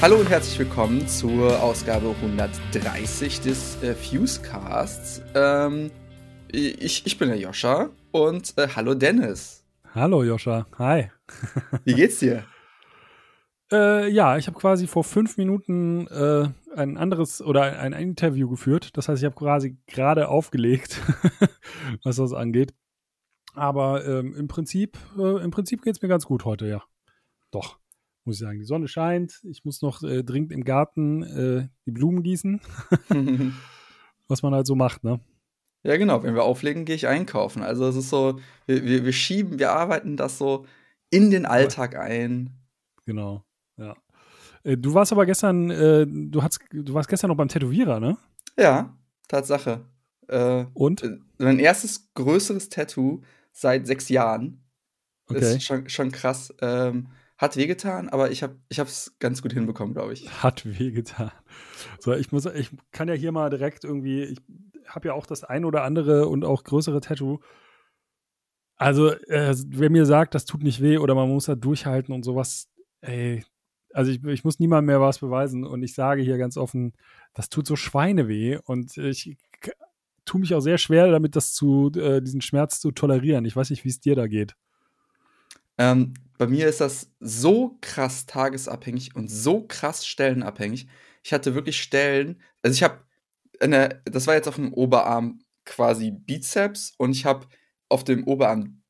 Hallo und herzlich willkommen zur Ausgabe 130 des äh, Fusecasts. Ähm, ich, ich bin der Joscha und äh, hallo Dennis. Hallo Joscha, hi. Wie geht's dir? Äh, ja, ich habe quasi vor fünf Minuten äh, ein anderes oder ein, ein, Interview geführt. Das heißt, ich habe quasi gerade aufgelegt, was das angeht. Aber ähm, im Prinzip, äh, im Prinzip geht es mir ganz gut heute, ja. Doch, muss ich sagen. Die Sonne scheint. Ich muss noch äh, dringend im Garten äh, die Blumen gießen. was man halt so macht, ne? Ja, genau. Wenn wir auflegen, gehe ich einkaufen. Also es ist so, wir, wir, wir schieben, wir arbeiten das so in den Alltag ein. Genau. Ja. Äh, du warst aber gestern, äh, du, hast, du warst gestern noch beim Tätowierer, ne? Ja, Tatsache. Äh, Und? Äh, mein erstes größeres Tattoo seit sechs Jahren. Okay. Ist schon, schon krass. Ähm, hat wehgetan, aber ich habe es ganz gut hinbekommen, glaube ich. Hat wehgetan. So, ich muss, ich kann ja hier mal direkt irgendwie, ich habe ja auch das ein oder andere und auch größere Tattoo. Also, äh, wer mir sagt, das tut nicht weh oder man muss da durchhalten und sowas, ey, also ich, ich muss niemandem mehr was beweisen und ich sage hier ganz offen, das tut so Schweineweh und ich tue mich auch sehr schwer damit, das zu, äh, diesen Schmerz zu tolerieren. Ich weiß nicht, wie es dir da geht. Ähm, bei mir ist das so krass tagesabhängig und so krass stellenabhängig. Ich hatte wirklich Stellen, also ich habe, das war jetzt auf dem Oberarm quasi Bizeps und ich habe auf dem Oberarm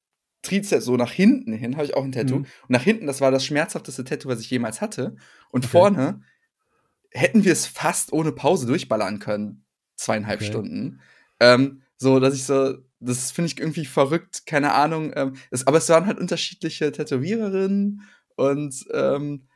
Trizeps so nach hinten hin, habe ich auch ein Tattoo. Mhm. Und nach hinten, das war das schmerzhafteste Tattoo, was ich jemals hatte. Und okay. vorne hätten wir es fast ohne Pause durchballern können. Zweieinhalb okay. Stunden. Ähm, so, dass ich so, das finde ich irgendwie verrückt, keine Ahnung. Ähm, es, aber es waren halt unterschiedliche Tätowiererinnen und ähm,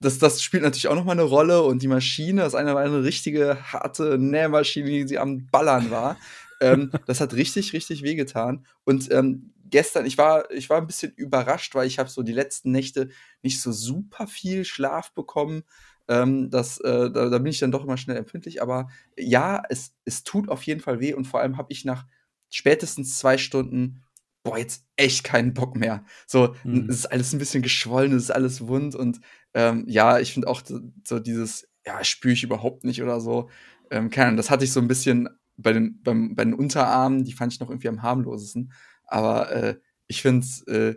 das, das spielt natürlich auch nochmal eine Rolle und die Maschine, das eine war eine richtige harte Nähmaschine, die sie am Ballern war. ähm, das hat richtig, richtig wehgetan. Und ähm, gestern, ich war, ich war ein bisschen überrascht, weil ich habe so die letzten Nächte nicht so super viel Schlaf bekommen. Ähm, das, äh, da, da, bin ich dann doch immer schnell empfindlich. Aber ja, es, es tut auf jeden Fall weh und vor allem habe ich nach spätestens zwei Stunden, boah, jetzt echt keinen Bock mehr. So, mhm. es ist alles ein bisschen geschwollen, es ist alles wund und ähm, ja, ich finde auch so, dieses, ja, spüre ich überhaupt nicht oder so. Ähm, keine Ahnung, das hatte ich so ein bisschen bei den, beim, bei den Unterarmen, die fand ich noch irgendwie am harmlosesten. Aber äh, ich finde es äh,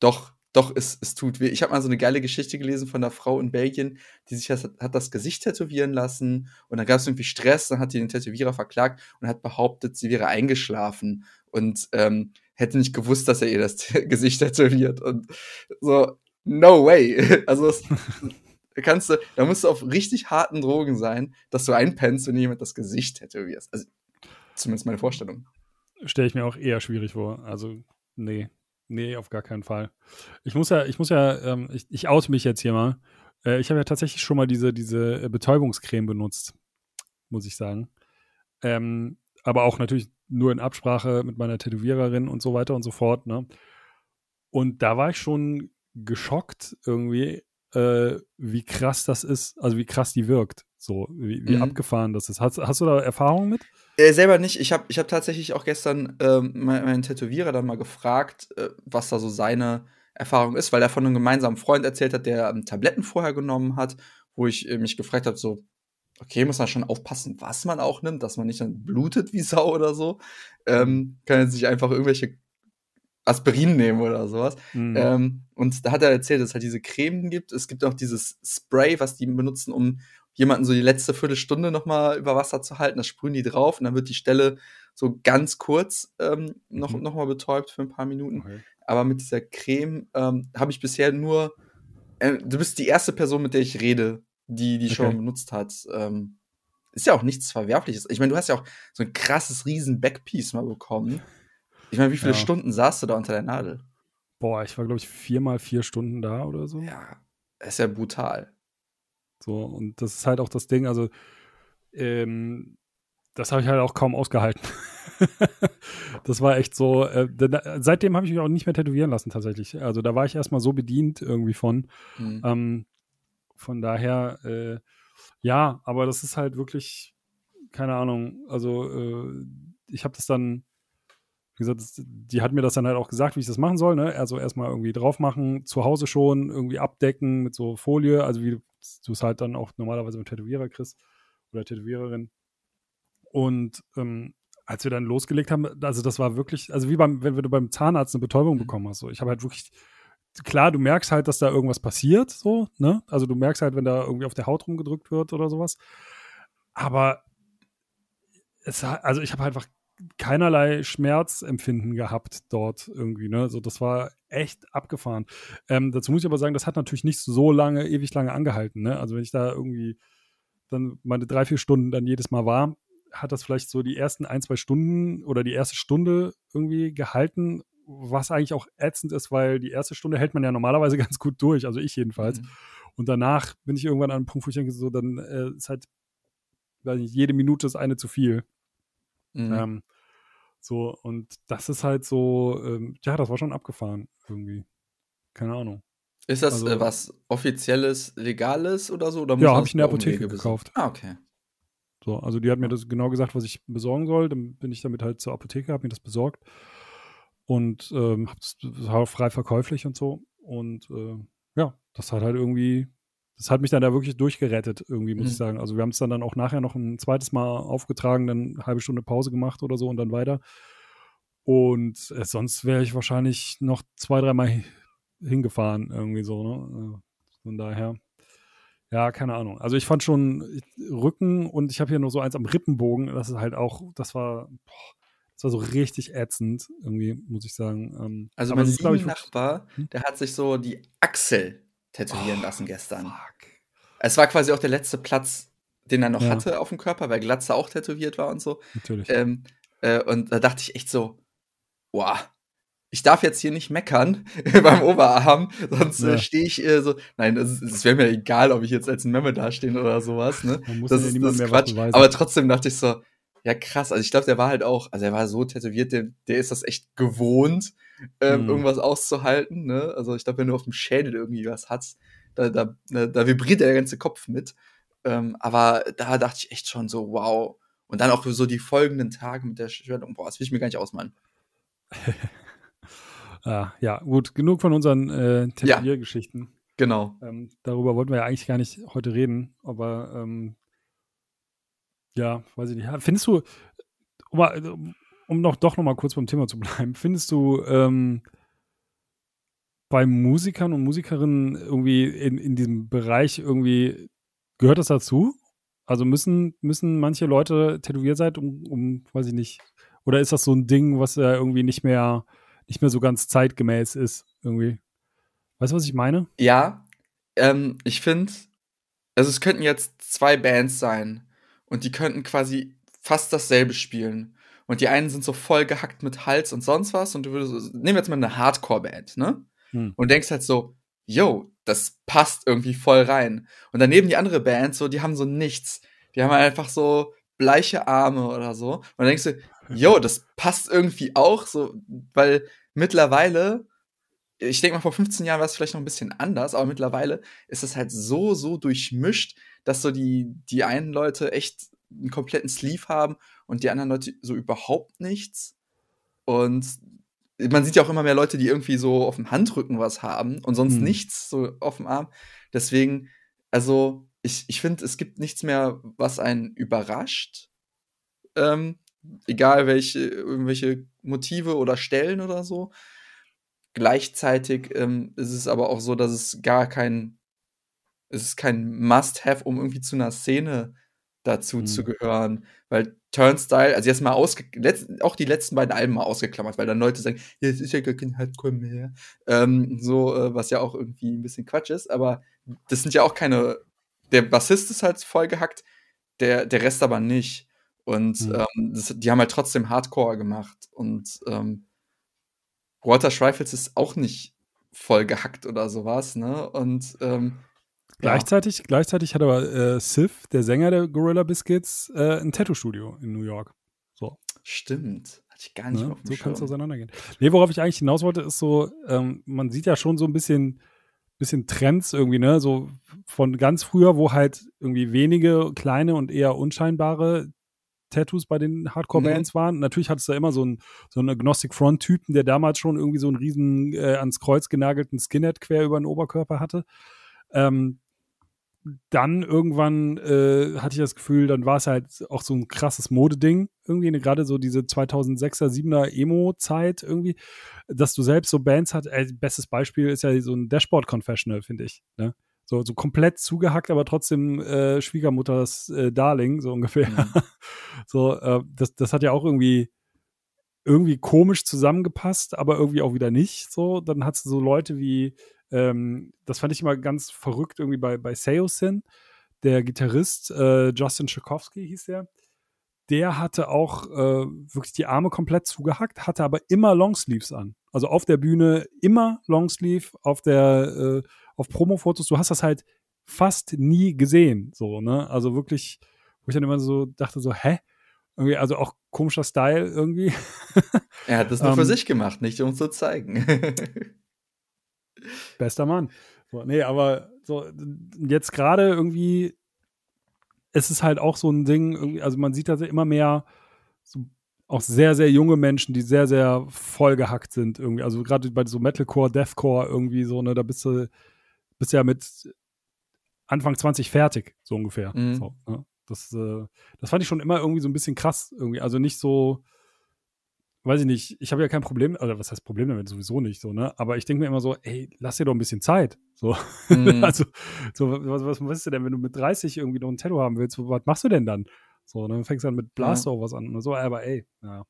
doch, doch, es, es tut weh. Ich habe mal so eine geile Geschichte gelesen von einer Frau in Belgien, die sich das, hat das Gesicht tätowieren lassen und dann gab es irgendwie Stress, dann hat die den Tätowierer verklagt und hat behauptet, sie wäre eingeschlafen und ähm, hätte nicht gewusst, dass er ihr das Gesicht tätowiert. Und so, no way. Also das, kannst du, da musst du auf richtig harten Drogen sein, dass du einpennst und jemand das Gesicht tätowierst. Also zumindest meine Vorstellung stelle ich mir auch eher schwierig vor. Also, nee. Nee, auf gar keinen Fall. Ich muss ja, ich muss ja, ähm, ich, ich oute mich jetzt hier mal. Äh, ich habe ja tatsächlich schon mal diese, diese äh, Betäubungscreme benutzt, muss ich sagen. Ähm, aber auch natürlich nur in Absprache mit meiner Tätowiererin und so weiter und so fort. Ne? Und da war ich schon geschockt irgendwie, äh, wie krass das ist, also wie krass die wirkt. So, wie, wie mhm. abgefahren das ist. Hast, hast du da Erfahrungen mit? Äh, selber nicht. Ich habe ich hab tatsächlich auch gestern ähm, meinen Tätowierer dann mal gefragt, äh, was da so seine Erfahrung ist, weil er von einem gemeinsamen Freund erzählt hat, der ähm, Tabletten vorher genommen hat, wo ich äh, mich gefragt habe, so, okay, muss man schon aufpassen, was man auch nimmt, dass man nicht dann blutet wie Sau oder so. Ähm, kann jetzt nicht einfach irgendwelche Aspirin nehmen oder sowas. Mhm. Ähm, und da hat er erzählt, dass es halt diese Cremen gibt. Es gibt auch dieses Spray, was die benutzen, um, jemanden so die letzte Viertelstunde noch mal über Wasser zu halten. Das sprühen die drauf und dann wird die Stelle so ganz kurz ähm, noch, mhm. noch mal betäubt für ein paar Minuten. Okay. Aber mit dieser Creme ähm, habe ich bisher nur. Äh, du bist die erste Person, mit der ich rede, die die okay. schon benutzt hat. Ähm, ist ja auch nichts Verwerfliches. Ich meine, du hast ja auch so ein krasses riesen Backpiece mal bekommen. Ich meine, wie viele ja. Stunden saßt du da unter der Nadel? Boah, ich war, glaube ich, viermal vier Stunden da oder so. Ja, ist ja brutal. So, und das ist halt auch das Ding, also ähm, das habe ich halt auch kaum ausgehalten. das war echt so. Äh, seitdem habe ich mich auch nicht mehr tätowieren lassen, tatsächlich. Also da war ich erstmal so bedient irgendwie von. Mhm. Ähm, von daher, äh, ja, aber das ist halt wirklich, keine Ahnung, also äh, ich habe das dann wie gesagt, die hat mir das dann halt auch gesagt, wie ich das machen soll. Ne? Also erstmal irgendwie drauf machen, zu Hause schon irgendwie abdecken mit so Folie, also wie du es halt dann auch normalerweise mit Tätowierer kriegst oder Tätowiererin. Und ähm, als wir dann losgelegt haben, also das war wirklich, also wie beim, wenn du beim Zahnarzt eine Betäubung mhm. bekommen hast. So. Ich habe halt wirklich, klar, du merkst halt, dass da irgendwas passiert, so, ne? Also du merkst halt, wenn da irgendwie auf der Haut rumgedrückt wird oder sowas. Aber es, also ich habe einfach keinerlei Schmerzempfinden gehabt dort irgendwie. Ne? Also das war echt abgefahren. Ähm, dazu muss ich aber sagen, das hat natürlich nicht so lange, ewig lange angehalten. Ne? Also wenn ich da irgendwie dann meine drei, vier Stunden dann jedes Mal war, hat das vielleicht so die ersten ein, zwei Stunden oder die erste Stunde irgendwie gehalten, was eigentlich auch ätzend ist, weil die erste Stunde hält man ja normalerweise ganz gut durch, also ich jedenfalls. Mhm. Und danach bin ich irgendwann an einem Punkt, wo ich denke, so, dann äh, ist halt, weiß nicht, jede Minute ist eine zu viel. Mhm. Ähm, so, und das ist halt so, ähm, ja, das war schon abgefahren irgendwie. Keine Ahnung. Ist das also, äh, was offizielles, legales oder so? Oder ja, habe ich in der Apotheke gekauft. Ah, okay. So, also die hat mir das genau gesagt, was ich besorgen soll. Dann bin ich damit halt zur Apotheke, habe mir das besorgt und ähm, das war frei verkäuflich und so. Und äh, ja, das hat halt irgendwie das hat mich dann da wirklich durchgerettet, irgendwie, muss mhm. ich sagen. Also wir haben es dann, dann auch nachher noch ein zweites Mal aufgetragen, dann eine halbe Stunde Pause gemacht oder so und dann weiter. Und äh, sonst wäre ich wahrscheinlich noch zwei, dreimal hingefahren, irgendwie so, ne? Äh, von daher. Ja, keine Ahnung. Also ich fand schon Rücken und ich habe hier noch so eins am Rippenbogen. Das ist halt auch, das war, boah, das war so richtig ätzend, irgendwie, muss ich sagen. Ähm, also mein Nachbar, hm? der hat sich so die Achsel tätowieren oh, lassen gestern. Fuck. Es war quasi auch der letzte Platz, den er noch ja. hatte auf dem Körper, weil Glatze auch tätowiert war und so. Natürlich. Ähm, äh, und da dachte ich echt so, wow, ich darf jetzt hier nicht meckern beim Oberarm, sonst äh, ja. äh, stehe ich äh, so. Nein, es wäre mir egal, ob ich jetzt als ein Memme dastehe oder sowas. Ne? Man muss das, ja ist, das ist Quatsch. Aber trotzdem dachte ich so, ja krass. Also ich glaube, der war halt auch, also er war so tätowiert, der, der ist das echt gewohnt, ähm, mhm. irgendwas auszuhalten. Ne? Also ich glaube, wenn du auf dem Schädel irgendwie was hast, da, da, da vibriert der ganze Kopf mit. Ähm, aber da dachte ich echt schon so, wow. Und dann auch so die folgenden Tage mit der Schwellung, boah, das will ich mir gar nicht ausmalen. ah, ja, gut, genug von unseren äh, Tätowiergeschichten. Ja, genau. Ähm, darüber wollten wir ja eigentlich gar nicht heute reden, aber ähm, ja, weiß ich nicht. Findest du, um, um noch doch noch mal kurz beim Thema zu bleiben, findest du ähm, bei Musikern und Musikerinnen irgendwie in, in diesem Bereich irgendwie, gehört das dazu? Also müssen, müssen manche Leute tätowiert sein, um, um, weiß ich nicht, oder ist das so ein Ding, was ja irgendwie nicht mehr, nicht mehr so ganz zeitgemäß ist, irgendwie? Weißt du, was ich meine? Ja, ähm, ich finde, also es könnten jetzt zwei Bands sein und die könnten quasi fast dasselbe spielen. Und die einen sind so voll gehackt mit Hals und sonst was. Und du würdest, nehmen wir jetzt mal eine Hardcore-Band, ne? Hm. Und denkst halt so, yo, das passt irgendwie voll rein. Und daneben die andere Band, so, die haben so nichts. Die haben einfach so bleiche Arme oder so. Und dann denkst du, yo, das passt irgendwie auch so, weil mittlerweile, ich denke mal, vor 15 Jahren war es vielleicht noch ein bisschen anders, aber mittlerweile ist es halt so, so durchmischt, dass so die, die einen Leute echt einen kompletten Sleeve haben und die anderen Leute so überhaupt nichts. Und man sieht ja auch immer mehr Leute, die irgendwie so auf dem Handrücken was haben und sonst hm. nichts so auf dem Arm. Deswegen, also ich, ich finde, es gibt nichts mehr, was einen überrascht. Ähm, egal welche, irgendwelche Motive oder Stellen oder so. Gleichzeitig ähm, ist es aber auch so, dass es gar kein, es ist kein Must-Have, um irgendwie zu einer Szene dazu mhm. zu gehören. Weil Turnstyle, also jetzt mal ausge auch die letzten beiden Alben mal ausgeklammert, weil dann Leute sagen, ja, es ist ja gar kein Hardcore mehr. Ähm, so, äh, was ja auch irgendwie ein bisschen Quatsch ist, aber das sind ja auch keine. Der Bassist ist halt voll gehackt, der, der Rest aber nicht. Und mhm. ähm, das, die haben halt trotzdem Hardcore gemacht. Und ähm, Walter Schreifels ist auch nicht voll gehackt oder sowas, ne? Und ähm, Gleichzeitig, ja. gleichzeitig hat aber äh, Sif, der Sänger der Gorilla Biscuits, äh, ein Tattoo-Studio in New York. So. Stimmt. Hatte ich gar nicht ne? auf dem So kann es auseinandergehen. Nee, worauf ich eigentlich hinaus wollte, ist so, ähm, man sieht ja schon so ein bisschen, bisschen Trends irgendwie, ne? So von ganz früher, wo halt irgendwie wenige kleine und eher unscheinbare Tattoos bei den Hardcore-Bands mhm. waren. Natürlich hat es da immer so einen, so einen Agnostic-Front-Typen, der damals schon irgendwie so einen riesen äh, ans Kreuz genagelten Skinhead quer über den Oberkörper hatte. Ähm, dann irgendwann äh, hatte ich das Gefühl, dann war es halt auch so ein krasses Modeding irgendwie, ne, gerade so diese 2006er, 7er Emo-Zeit irgendwie, dass du selbst so Bands hat, äh, bestes Beispiel ist ja so ein Dashboard Confessional, finde ich, ne? So, so komplett zugehackt, aber trotzdem äh, Schwiegermutters äh, Darling, so ungefähr. Mhm. so, äh, das, das hat ja auch irgendwie irgendwie komisch zusammengepasst, aber irgendwie auch wieder nicht. So, dann hat es so Leute wie ähm, das fand ich immer ganz verrückt irgendwie bei, bei Seosin. Der Gitarrist äh, Justin Tchaikovsky hieß der. Der hatte auch äh, wirklich die Arme komplett zugehackt, hatte aber immer Longsleeves an. Also auf der Bühne immer Longsleeve, auf der äh, auf Promo-Fotos. Du hast das halt fast nie gesehen, so ne? Also wirklich, wo ich dann immer so dachte so, hä? Irgendwie, also auch komischer Style irgendwie. Er hat das nur um, für ähm, sich gemacht, nicht um zu zeigen. Bester Mann. So, nee, aber so, jetzt gerade irgendwie ist es halt auch so ein Ding, also man sieht da immer mehr so auch sehr, sehr junge Menschen, die sehr, sehr vollgehackt sind irgendwie. Also gerade bei so Metalcore, Deathcore irgendwie so, ne, da bist du, bist ja mit Anfang 20 fertig, so ungefähr. Mhm. So, ne? das, äh, das fand ich schon immer irgendwie so ein bisschen krass irgendwie. Also nicht so, weiß ich nicht, ich habe ja kein Problem, oder was heißt Problem damit sowieso nicht so, ne? Aber ich denke mir immer so, ey, lass dir doch ein bisschen Zeit. So. Mhm. also, so, was, was weißt du denn, wenn du mit 30 irgendwie noch ein Tattoo haben willst, was machst du denn dann? So, dann fängst du dann mit Blaster ja. was an oder so, aber ey, ja.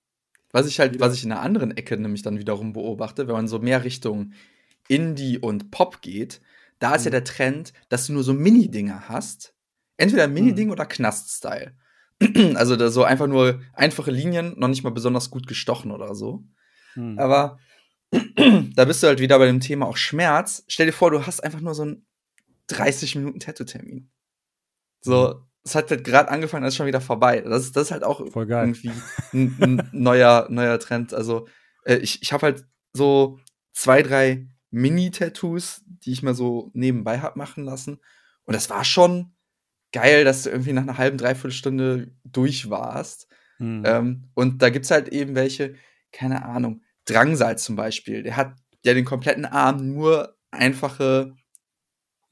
Was ich halt, was ich in einer anderen Ecke nämlich dann wiederum beobachte, wenn man so mehr Richtung Indie und Pop geht, da ist mhm. ja der Trend, dass du nur so Mini-Dinger hast. Entweder Mini-Ding mhm. oder Knast-Style. also da so einfach nur einfache Linien, noch nicht mal besonders gut gestochen oder so. Hm. Aber da bist du halt wieder bei dem Thema auch Schmerz. Stell dir vor, du hast einfach nur so einen 30 Minuten Tattoo-Termin. So, hm. es hat halt gerade angefangen, ist schon wieder vorbei. Das, das ist halt auch irgendwie ein, ein, neuer, neuer Trend. Also, äh, ich, ich habe halt so zwei, drei Mini-Tattoos, die ich mir so nebenbei hab machen lassen. Und das war schon, geil, dass du irgendwie nach einer halben, dreiviertel Stunde durch warst. Mhm. Ähm, und da gibt es halt eben welche, keine Ahnung, Drangsal zum Beispiel, der hat ja den kompletten Arm nur einfache,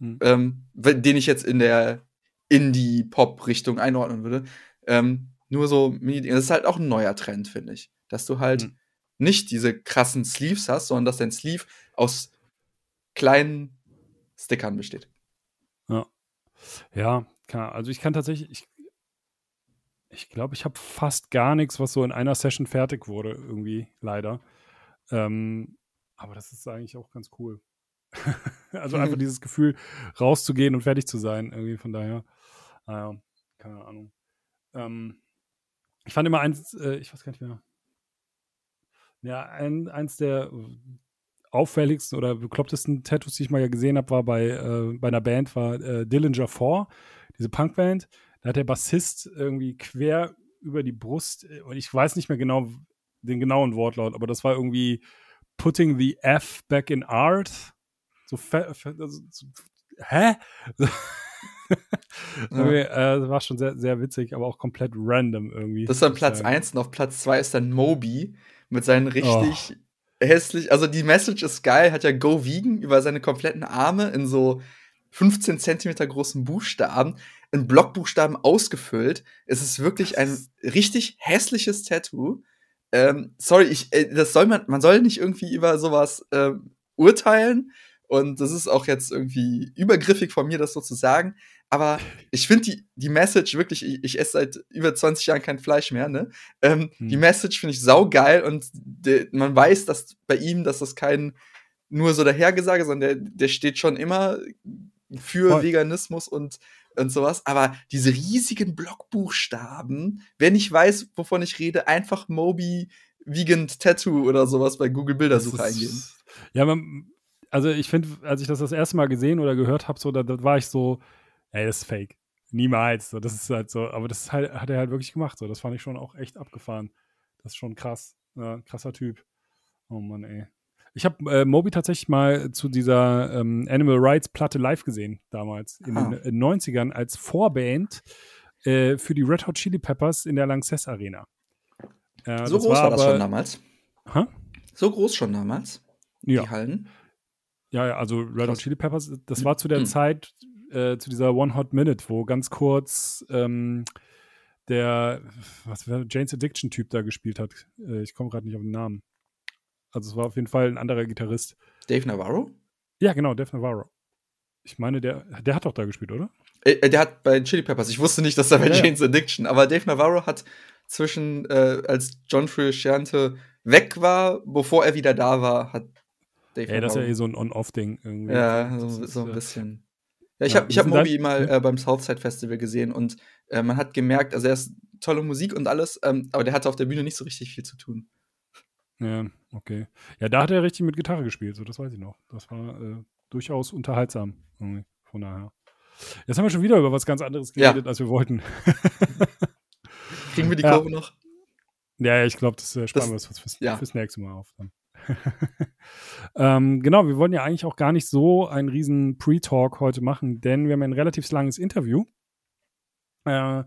mhm. ähm, den ich jetzt in der Indie-Pop-Richtung einordnen würde. Ähm, nur so Mini, das ist halt auch ein neuer Trend, finde ich. Dass du halt mhm. nicht diese krassen Sleeves hast, sondern dass dein Sleeve aus kleinen Stickern besteht. Ja. Ja, klar. Also ich kann tatsächlich, ich ich glaube, ich habe fast gar nichts, was so in einer Session fertig wurde, irgendwie, leider. Ähm, aber das ist eigentlich auch ganz cool. also einfach dieses Gefühl, rauszugehen und fertig zu sein, irgendwie, von daher. Naja, keine Ahnung. Ähm, ich fand immer eins, äh, ich weiß gar nicht mehr. Ja, ein, eins der auffälligsten oder beklopptesten Tattoos, die ich mal gesehen habe, war bei, äh, bei einer Band, war äh, Dillinger 4 diese Punkband, da hat der Bassist irgendwie quer über die Brust, äh, und ich weiß nicht mehr genau den genauen Wortlaut, aber das war irgendwie Putting the F back in art. So, also, so hä? ja. äh, das war schon sehr, sehr witzig, aber auch komplett random irgendwie. Das ist dann Platz 1 und auf Platz 2 ist dann Moby mit seinen richtig oh. Hässlich, also die Message ist geil, hat ja Go Vegan über seine kompletten Arme in so 15 Zentimeter großen Buchstaben, in Blockbuchstaben ausgefüllt. Es ist wirklich ein richtig hässliches Tattoo. Ähm, sorry, ich, äh, das soll man, man soll nicht irgendwie über sowas äh, urteilen. Und das ist auch jetzt irgendwie übergriffig von mir, das so zu sagen. Aber ich finde die, die Message wirklich, ich, ich, esse seit über 20 Jahren kein Fleisch mehr, ne? Ähm, hm. Die Message finde ich saugeil und de, man weiß, dass bei ihm, dass das kein nur so dahergesage, sondern der, der steht schon immer für Voll. Veganismus und, und sowas. Aber diese riesigen Blockbuchstaben, wenn ich weiß, wovon ich rede, einfach Moby Vegan Tattoo oder sowas bei Google Bildersuche eingeben. Ja, man, also ich finde, als ich das das erste Mal gesehen oder gehört habe, so, da, da, war ich so, ey, das ist fake. Niemals. So, das ist halt so, aber das halt, hat er halt wirklich gemacht. So, das fand ich schon auch echt abgefahren. Das ist schon krass. Ja, krasser Typ. Oh Mann, ey. Ich habe äh, Moby tatsächlich mal zu dieser ähm, Animal Rights Platte live gesehen, damals, in ah. den, in den 90ern, als Vorband äh, für die Red Hot Chili Peppers in der Lanxess Arena. Äh, so groß war, war das schon damals? Hä? So groß schon damals? Ja. Die Hallen? Ja, ja, also Red Hot Chili Peppers, das war zu der mhm. Zeit, äh, zu dieser One Hot Minute, wo ganz kurz ähm, der, was war Jane's Addiction-Typ da gespielt hat. Äh, ich komme gerade nicht auf den Namen. Also es war auf jeden Fall ein anderer Gitarrist. Dave Navarro? Ja, genau, Dave Navarro. Ich meine, der, der hat doch da gespielt, oder? Äh, äh der hat bei Chili Peppers. Ich wusste nicht, dass er bei ja, Jane's Addiction, aber Dave Navarro hat zwischen, äh, als John Frusciante weg war, bevor er wieder da war, hat Dave Ja, das ist ja eh so ein On-Off-Ding irgendwie. Ja, so, so ein bisschen. Ja, ich ja, habe ich hab Moby mal äh, beim Southside Festival gesehen und äh, man hat gemerkt, also er ist tolle Musik und alles, ähm, aber der hatte auf der Bühne nicht so richtig viel zu tun. Ja, okay. Ja, da hat er richtig mit Gitarre gespielt, so das weiß ich noch. Das war äh, durchaus unterhaltsam. Von daher. Jetzt haben wir schon wieder über was ganz anderes geredet, ja. als wir wollten. Kriegen wir die Kurve noch? Ja, ich glaube, das äh, sparen wir uns fürs, ja. fürs nächste Mal auf. ähm, genau, wir wollen ja eigentlich auch gar nicht so einen riesen Pre-Talk heute machen, denn wir haben ein relativ langes Interview. Äh,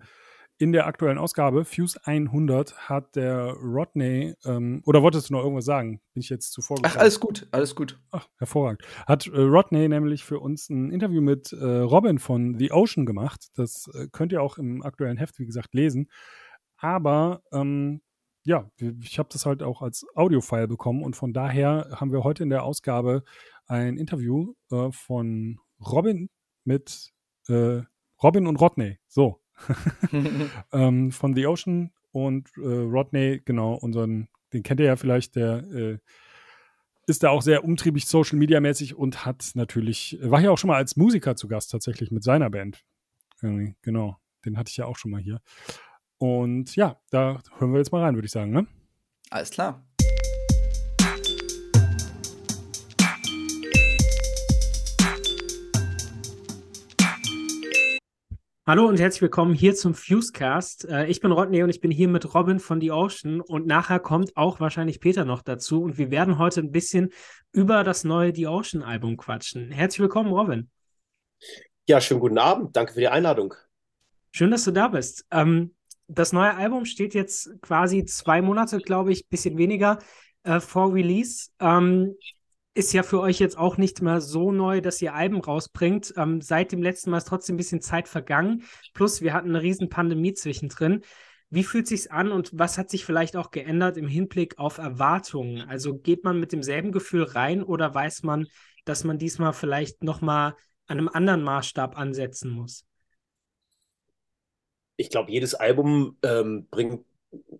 in der aktuellen Ausgabe, Fuse 100, hat der Rodney, ähm, oder wolltest du noch irgendwas sagen? Bin ich jetzt zuvor Ach, alles gut, alles gut. Ach, hervorragend. Hat äh, Rodney nämlich für uns ein Interview mit äh, Robin von The Ocean gemacht. Das äh, könnt ihr auch im aktuellen Heft, wie gesagt, lesen. Aber ähm, ja, ich habe das halt auch als Audiofile bekommen und von daher haben wir heute in der Ausgabe ein Interview äh, von Robin mit äh, Robin und Rodney. So. ähm, von The Ocean und äh, Rodney, genau, unseren, den kennt ihr ja vielleicht, der äh, ist da auch sehr umtriebig Social Media mäßig und hat natürlich, war ja auch schon mal als Musiker zu Gast tatsächlich mit seiner Band. Irgendwie, genau, den hatte ich ja auch schon mal hier. Und ja, da hören wir jetzt mal rein, würde ich sagen, ne? Alles klar. Hallo und herzlich willkommen hier zum Fusecast. Äh, ich bin Rodney und ich bin hier mit Robin von The Ocean und nachher kommt auch wahrscheinlich Peter noch dazu und wir werden heute ein bisschen über das neue The Ocean Album quatschen. Herzlich willkommen, Robin. Ja, schönen guten Abend. Danke für die Einladung. Schön, dass du da bist. Ähm, das neue Album steht jetzt quasi zwei Monate, glaube ich, bisschen weniger äh, vor Release. Ähm, ist ja für euch jetzt auch nicht mehr so neu, dass ihr Alben rausbringt. Ähm, seit dem letzten Mal ist trotzdem ein bisschen Zeit vergangen. Plus, wir hatten eine riesen Pandemie zwischendrin. Wie fühlt sich's an und was hat sich vielleicht auch geändert im Hinblick auf Erwartungen? Also geht man mit demselben Gefühl rein oder weiß man, dass man diesmal vielleicht nochmal an einem anderen Maßstab ansetzen muss? Ich glaube, jedes Album ähm, bringt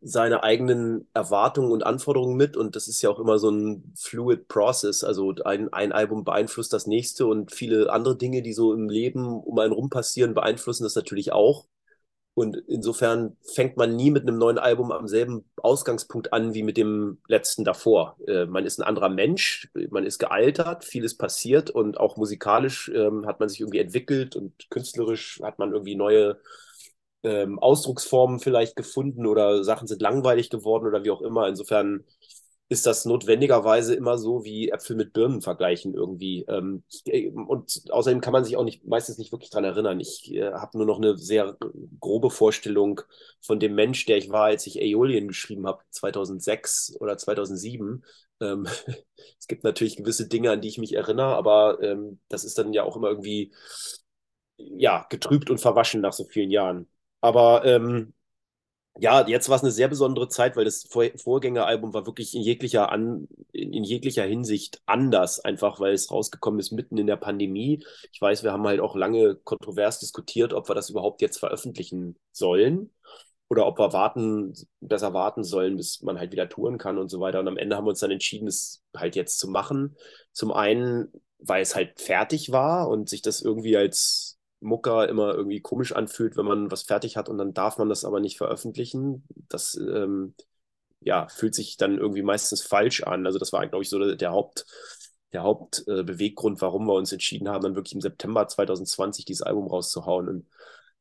seine eigenen Erwartungen und Anforderungen mit und das ist ja auch immer so ein fluid process. Also ein, ein Album beeinflusst das nächste und viele andere Dinge, die so im Leben um einen rum passieren, beeinflussen das natürlich auch. Und insofern fängt man nie mit einem neuen Album am selben Ausgangspunkt an wie mit dem letzten davor. Äh, man ist ein anderer Mensch, man ist gealtert, vieles passiert und auch musikalisch ähm, hat man sich irgendwie entwickelt und künstlerisch hat man irgendwie neue ähm, Ausdrucksformen vielleicht gefunden oder Sachen sind langweilig geworden oder wie auch immer. Insofern ist das notwendigerweise immer so wie Äpfel mit Birnen vergleichen irgendwie. Ähm, und außerdem kann man sich auch nicht meistens nicht wirklich dran erinnern. Ich äh, habe nur noch eine sehr grobe Vorstellung von dem Mensch, der ich war, als ich Aeolien geschrieben habe, 2006 oder 2007. Ähm, es gibt natürlich gewisse Dinge, an die ich mich erinnere, aber ähm, das ist dann ja auch immer irgendwie ja, getrübt und verwaschen nach so vielen Jahren. Aber ähm, ja, jetzt war es eine sehr besondere Zeit, weil das Vor Vorgängeralbum war wirklich in jeglicher, An in, in, jeglicher Hinsicht anders, einfach weil es rausgekommen ist mitten in der Pandemie. Ich weiß, wir haben halt auch lange kontrovers diskutiert, ob wir das überhaupt jetzt veröffentlichen sollen oder ob wir warten, besser warten sollen, bis man halt wieder touren kann und so weiter. Und am Ende haben wir uns dann entschieden, es halt jetzt zu machen. Zum einen, weil es halt fertig war und sich das irgendwie als Mucker immer irgendwie komisch anfühlt, wenn man was fertig hat und dann darf man das aber nicht veröffentlichen. Das ähm, ja, fühlt sich dann irgendwie meistens falsch an. Also das war, glaube ich, so der, der Haupt, der Hauptbeweggrund, äh, warum wir uns entschieden haben, dann wirklich im September 2020 dieses Album rauszuhauen. Und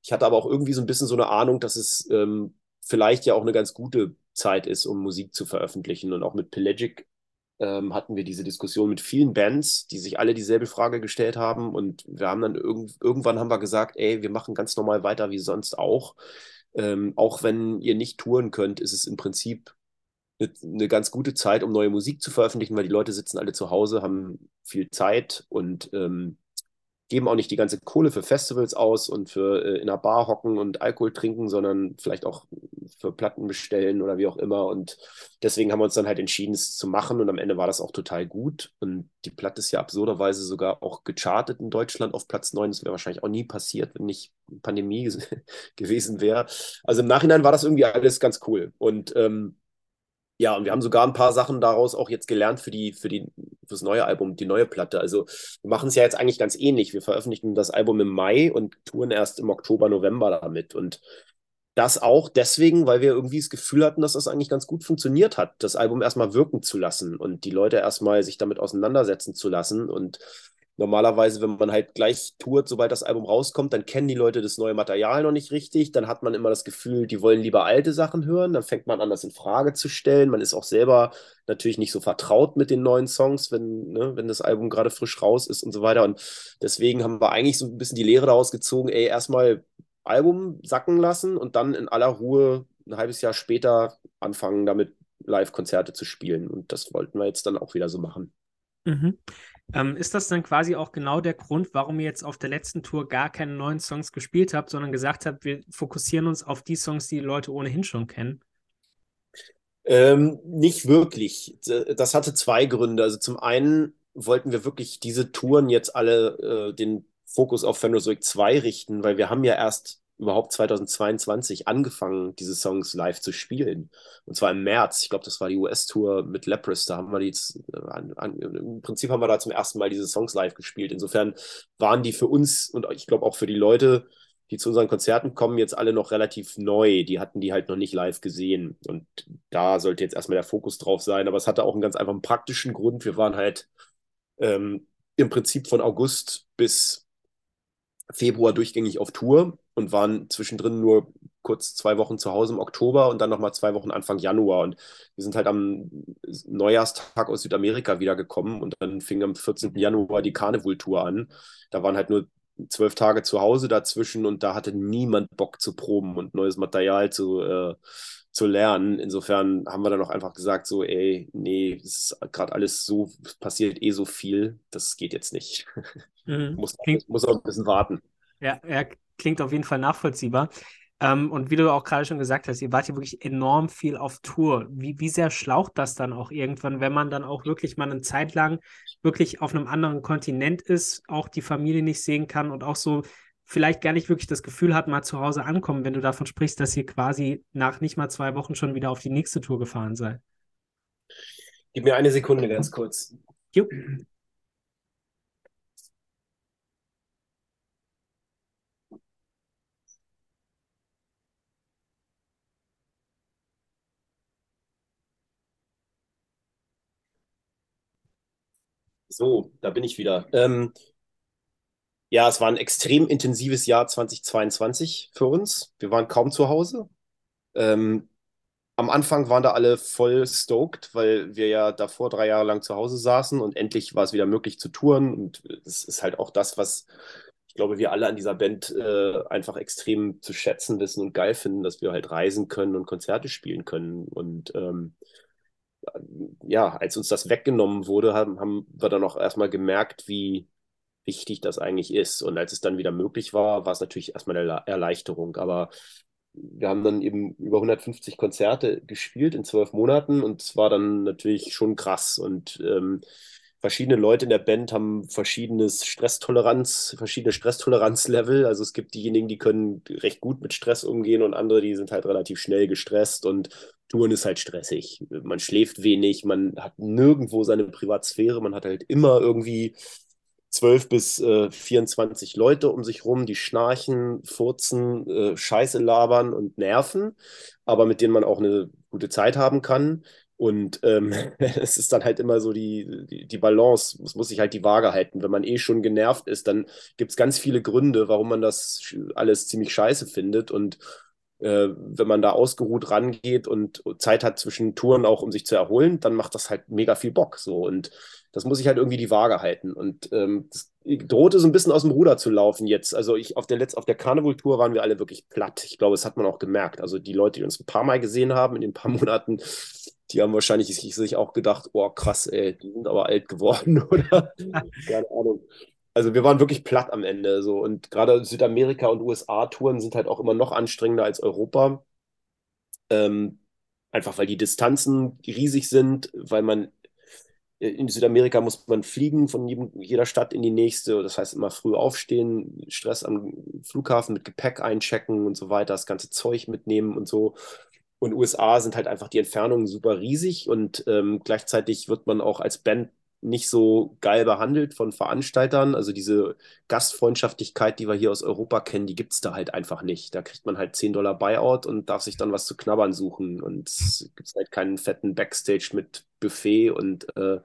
ich hatte aber auch irgendwie so ein bisschen so eine Ahnung, dass es ähm, vielleicht ja auch eine ganz gute Zeit ist, um Musik zu veröffentlichen. Und auch mit Pelagic ähm, hatten wir diese Diskussion mit vielen Bands, die sich alle dieselbe Frage gestellt haben. Und wir haben dann irg irgendwann haben wir gesagt, ey, wir machen ganz normal weiter wie sonst auch. Ähm, auch wenn ihr nicht touren könnt, ist es im Prinzip eine, ganz gute Zeit, um neue Musik zu veröffentlichen, weil die Leute sitzen alle zu Hause, haben viel Zeit und ähm, geben auch nicht die ganze Kohle für Festivals aus und für äh, in einer Bar hocken und Alkohol trinken, sondern vielleicht auch für Platten bestellen oder wie auch immer. Und deswegen haben wir uns dann halt entschieden, es zu machen. Und am Ende war das auch total gut. Und die Platte ist ja absurderweise sogar auch gechartet in Deutschland auf Platz 9. Das wäre wahrscheinlich auch nie passiert, wenn nicht Pandemie gewesen wäre. Also im Nachhinein war das irgendwie alles ganz cool. Und ähm, ja, und wir haben sogar ein paar Sachen daraus auch jetzt gelernt für die, für die, fürs neue Album, die neue Platte. Also wir machen es ja jetzt eigentlich ganz ähnlich. Wir veröffentlichen das Album im Mai und touren erst im Oktober, November damit. Und das auch deswegen, weil wir irgendwie das Gefühl hatten, dass das eigentlich ganz gut funktioniert hat, das Album erstmal wirken zu lassen und die Leute erstmal sich damit auseinandersetzen zu lassen. Und Normalerweise, wenn man halt gleich tourt, sobald das Album rauskommt, dann kennen die Leute das neue Material noch nicht richtig. Dann hat man immer das Gefühl, die wollen lieber alte Sachen hören. Dann fängt man an, das in Frage zu stellen. Man ist auch selber natürlich nicht so vertraut mit den neuen Songs, wenn, ne, wenn das Album gerade frisch raus ist und so weiter. Und deswegen haben wir eigentlich so ein bisschen die Lehre daraus gezogen, ey, erstmal Album sacken lassen und dann in aller Ruhe ein halbes Jahr später anfangen, damit Live-Konzerte zu spielen. Und das wollten wir jetzt dann auch wieder so machen. Mhm. Ähm, ist das dann quasi auch genau der Grund, warum ihr jetzt auf der letzten Tour gar keine neuen Songs gespielt habt, sondern gesagt habt, wir fokussieren uns auf die Songs, die Leute ohnehin schon kennen? Ähm, nicht wirklich. Das hatte zwei Gründe. Also zum einen wollten wir wirklich diese Touren jetzt alle äh, den Fokus auf Phenozoic 2 richten, weil wir haben ja erst überhaupt 2022 angefangen, diese Songs live zu spielen. Und zwar im März. Ich glaube, das war die US-Tour mit Leprous. Da haben wir die jetzt, äh, an, an, im Prinzip haben wir da zum ersten Mal diese Songs live gespielt. Insofern waren die für uns und ich glaube auch für die Leute, die zu unseren Konzerten kommen, jetzt alle noch relativ neu. Die hatten die halt noch nicht live gesehen. Und da sollte jetzt erstmal der Fokus drauf sein. Aber es hatte auch einen ganz einfachen praktischen Grund. Wir waren halt ähm, im Prinzip von August bis Februar durchgängig auf Tour und waren zwischendrin nur kurz zwei Wochen zu Hause im Oktober und dann nochmal zwei Wochen Anfang Januar. Und wir sind halt am Neujahrstag aus Südamerika wiedergekommen und dann fing am 14. Januar die Carnival-Tour an. Da waren halt nur zwölf Tage zu Hause dazwischen und da hatte niemand Bock zu proben und neues Material zu, äh, zu lernen. Insofern haben wir dann auch einfach gesagt, so, ey, nee, es ist gerade alles so, passiert eh so viel, das geht jetzt nicht. Mhm. muss, muss auch ein bisschen warten. Ja, ja, klingt auf jeden Fall nachvollziehbar. Ähm, und wie du auch gerade schon gesagt hast, ihr wart ja wirklich enorm viel auf Tour. Wie, wie sehr schlaucht das dann auch irgendwann, wenn man dann auch wirklich mal eine Zeit lang wirklich auf einem anderen Kontinent ist, auch die Familie nicht sehen kann und auch so vielleicht gar nicht wirklich das Gefühl hat, mal zu Hause ankommen, wenn du davon sprichst, dass ihr quasi nach nicht mal zwei Wochen schon wieder auf die nächste Tour gefahren seid? Gib mir eine Sekunde ganz kurz. Jo. So, da bin ich wieder. Ähm, ja, es war ein extrem intensives Jahr 2022 für uns. Wir waren kaum zu Hause. Ähm, am Anfang waren da alle voll stoked, weil wir ja davor drei Jahre lang zu Hause saßen und endlich war es wieder möglich zu touren. Und es ist halt auch das, was ich glaube, wir alle an dieser Band äh, einfach extrem zu schätzen wissen und geil finden, dass wir halt reisen können und Konzerte spielen können. Und ähm, ja, als uns das weggenommen wurde, haben, haben wir dann auch erstmal gemerkt, wie wichtig das eigentlich ist. Und als es dann wieder möglich war, war es natürlich erstmal eine Erleichterung. Aber wir haben dann eben über 150 Konzerte gespielt in zwölf Monaten und es war dann natürlich schon krass. Und ähm, verschiedene Leute in der Band haben verschiedenes Stresstoleranz, verschiedene Stresstoleranzlevel. Also es gibt diejenigen, die können recht gut mit Stress umgehen und andere, die sind halt relativ schnell gestresst und Touren ist halt stressig. Man schläft wenig, man hat nirgendwo seine Privatsphäre, man hat halt immer irgendwie 12 bis äh, 24 Leute um sich rum, die schnarchen, furzen, äh, Scheiße labern und nerven, aber mit denen man auch eine gute Zeit haben kann. Und ähm, es ist dann halt immer so die, die, die Balance, es muss sich halt die Waage halten. Wenn man eh schon genervt ist, dann gibt es ganz viele Gründe, warum man das alles ziemlich scheiße findet. Und äh, wenn man da ausgeruht rangeht und Zeit hat zwischen Touren auch, um sich zu erholen, dann macht das halt mega viel Bock. So und das muss ich halt irgendwie die Waage halten. Und ähm, das drohte so ein bisschen aus dem Ruder zu laufen jetzt. Also ich auf der Letz auf der Carnival-Tour waren wir alle wirklich platt. Ich glaube, das hat man auch gemerkt. Also die Leute, die uns ein paar Mal gesehen haben in den paar Monaten, die haben wahrscheinlich sich auch gedacht, oh krass, ey, die sind aber alt geworden, oder? Keine Ahnung. Also wir waren wirklich platt am Ende. So. Und gerade Südamerika und USA-Touren sind halt auch immer noch anstrengender als Europa. Ähm, einfach weil die Distanzen riesig sind, weil man in Südamerika muss man fliegen von jeder Stadt in die nächste. Das heißt immer früh aufstehen, Stress am Flughafen mit Gepäck einchecken und so weiter, das ganze Zeug mitnehmen und so. Und USA sind halt einfach die Entfernungen super riesig und ähm, gleichzeitig wird man auch als Band nicht so geil behandelt von Veranstaltern. Also diese Gastfreundschaftlichkeit, die wir hier aus Europa kennen, die gibt es da halt einfach nicht. Da kriegt man halt 10 Dollar Buyout und darf sich dann was zu knabbern suchen. Und es gibt halt keinen fetten Backstage mit Buffet und äh,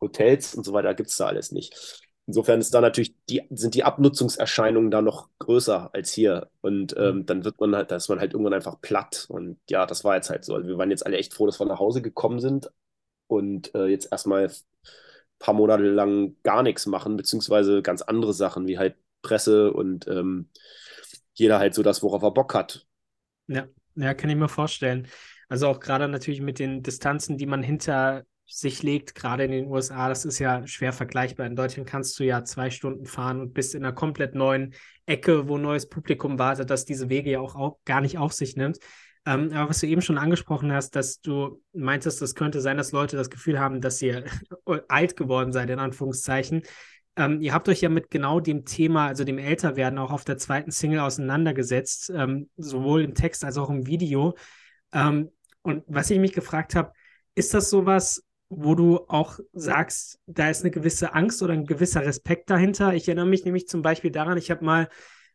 Hotels und so weiter, gibt es da alles nicht. Insofern ist da natürlich die, sind die Abnutzungserscheinungen da noch größer als hier. Und ähm, mhm. dann wird man halt, da ist man halt irgendwann einfach platt. Und ja, das war jetzt halt so. Also wir waren jetzt alle echt froh, dass wir nach Hause gekommen sind und äh, jetzt erstmal paar Monate lang gar nichts machen, beziehungsweise ganz andere Sachen, wie halt Presse und ähm, jeder halt so das, worauf er Bock hat. Ja, ja, kann ich mir vorstellen. Also auch gerade natürlich mit den Distanzen, die man hinter sich legt, gerade in den USA, das ist ja schwer vergleichbar. In Deutschland kannst du ja zwei Stunden fahren und bist in einer komplett neuen Ecke, wo neues Publikum wartet, das diese Wege ja auch, auch gar nicht auf sich nimmt. Ähm, aber was du eben schon angesprochen hast, dass du meintest, es könnte sein, dass Leute das Gefühl haben, dass ihr alt geworden seid, in Anführungszeichen. Ähm, ihr habt euch ja mit genau dem Thema, also dem Älterwerden, auch auf der zweiten Single auseinandergesetzt, ähm, sowohl im Text als auch im Video. Ähm, und was ich mich gefragt habe, ist das sowas, wo du auch sagst, da ist eine gewisse Angst oder ein gewisser Respekt dahinter? Ich erinnere mich nämlich zum Beispiel daran, ich habe mal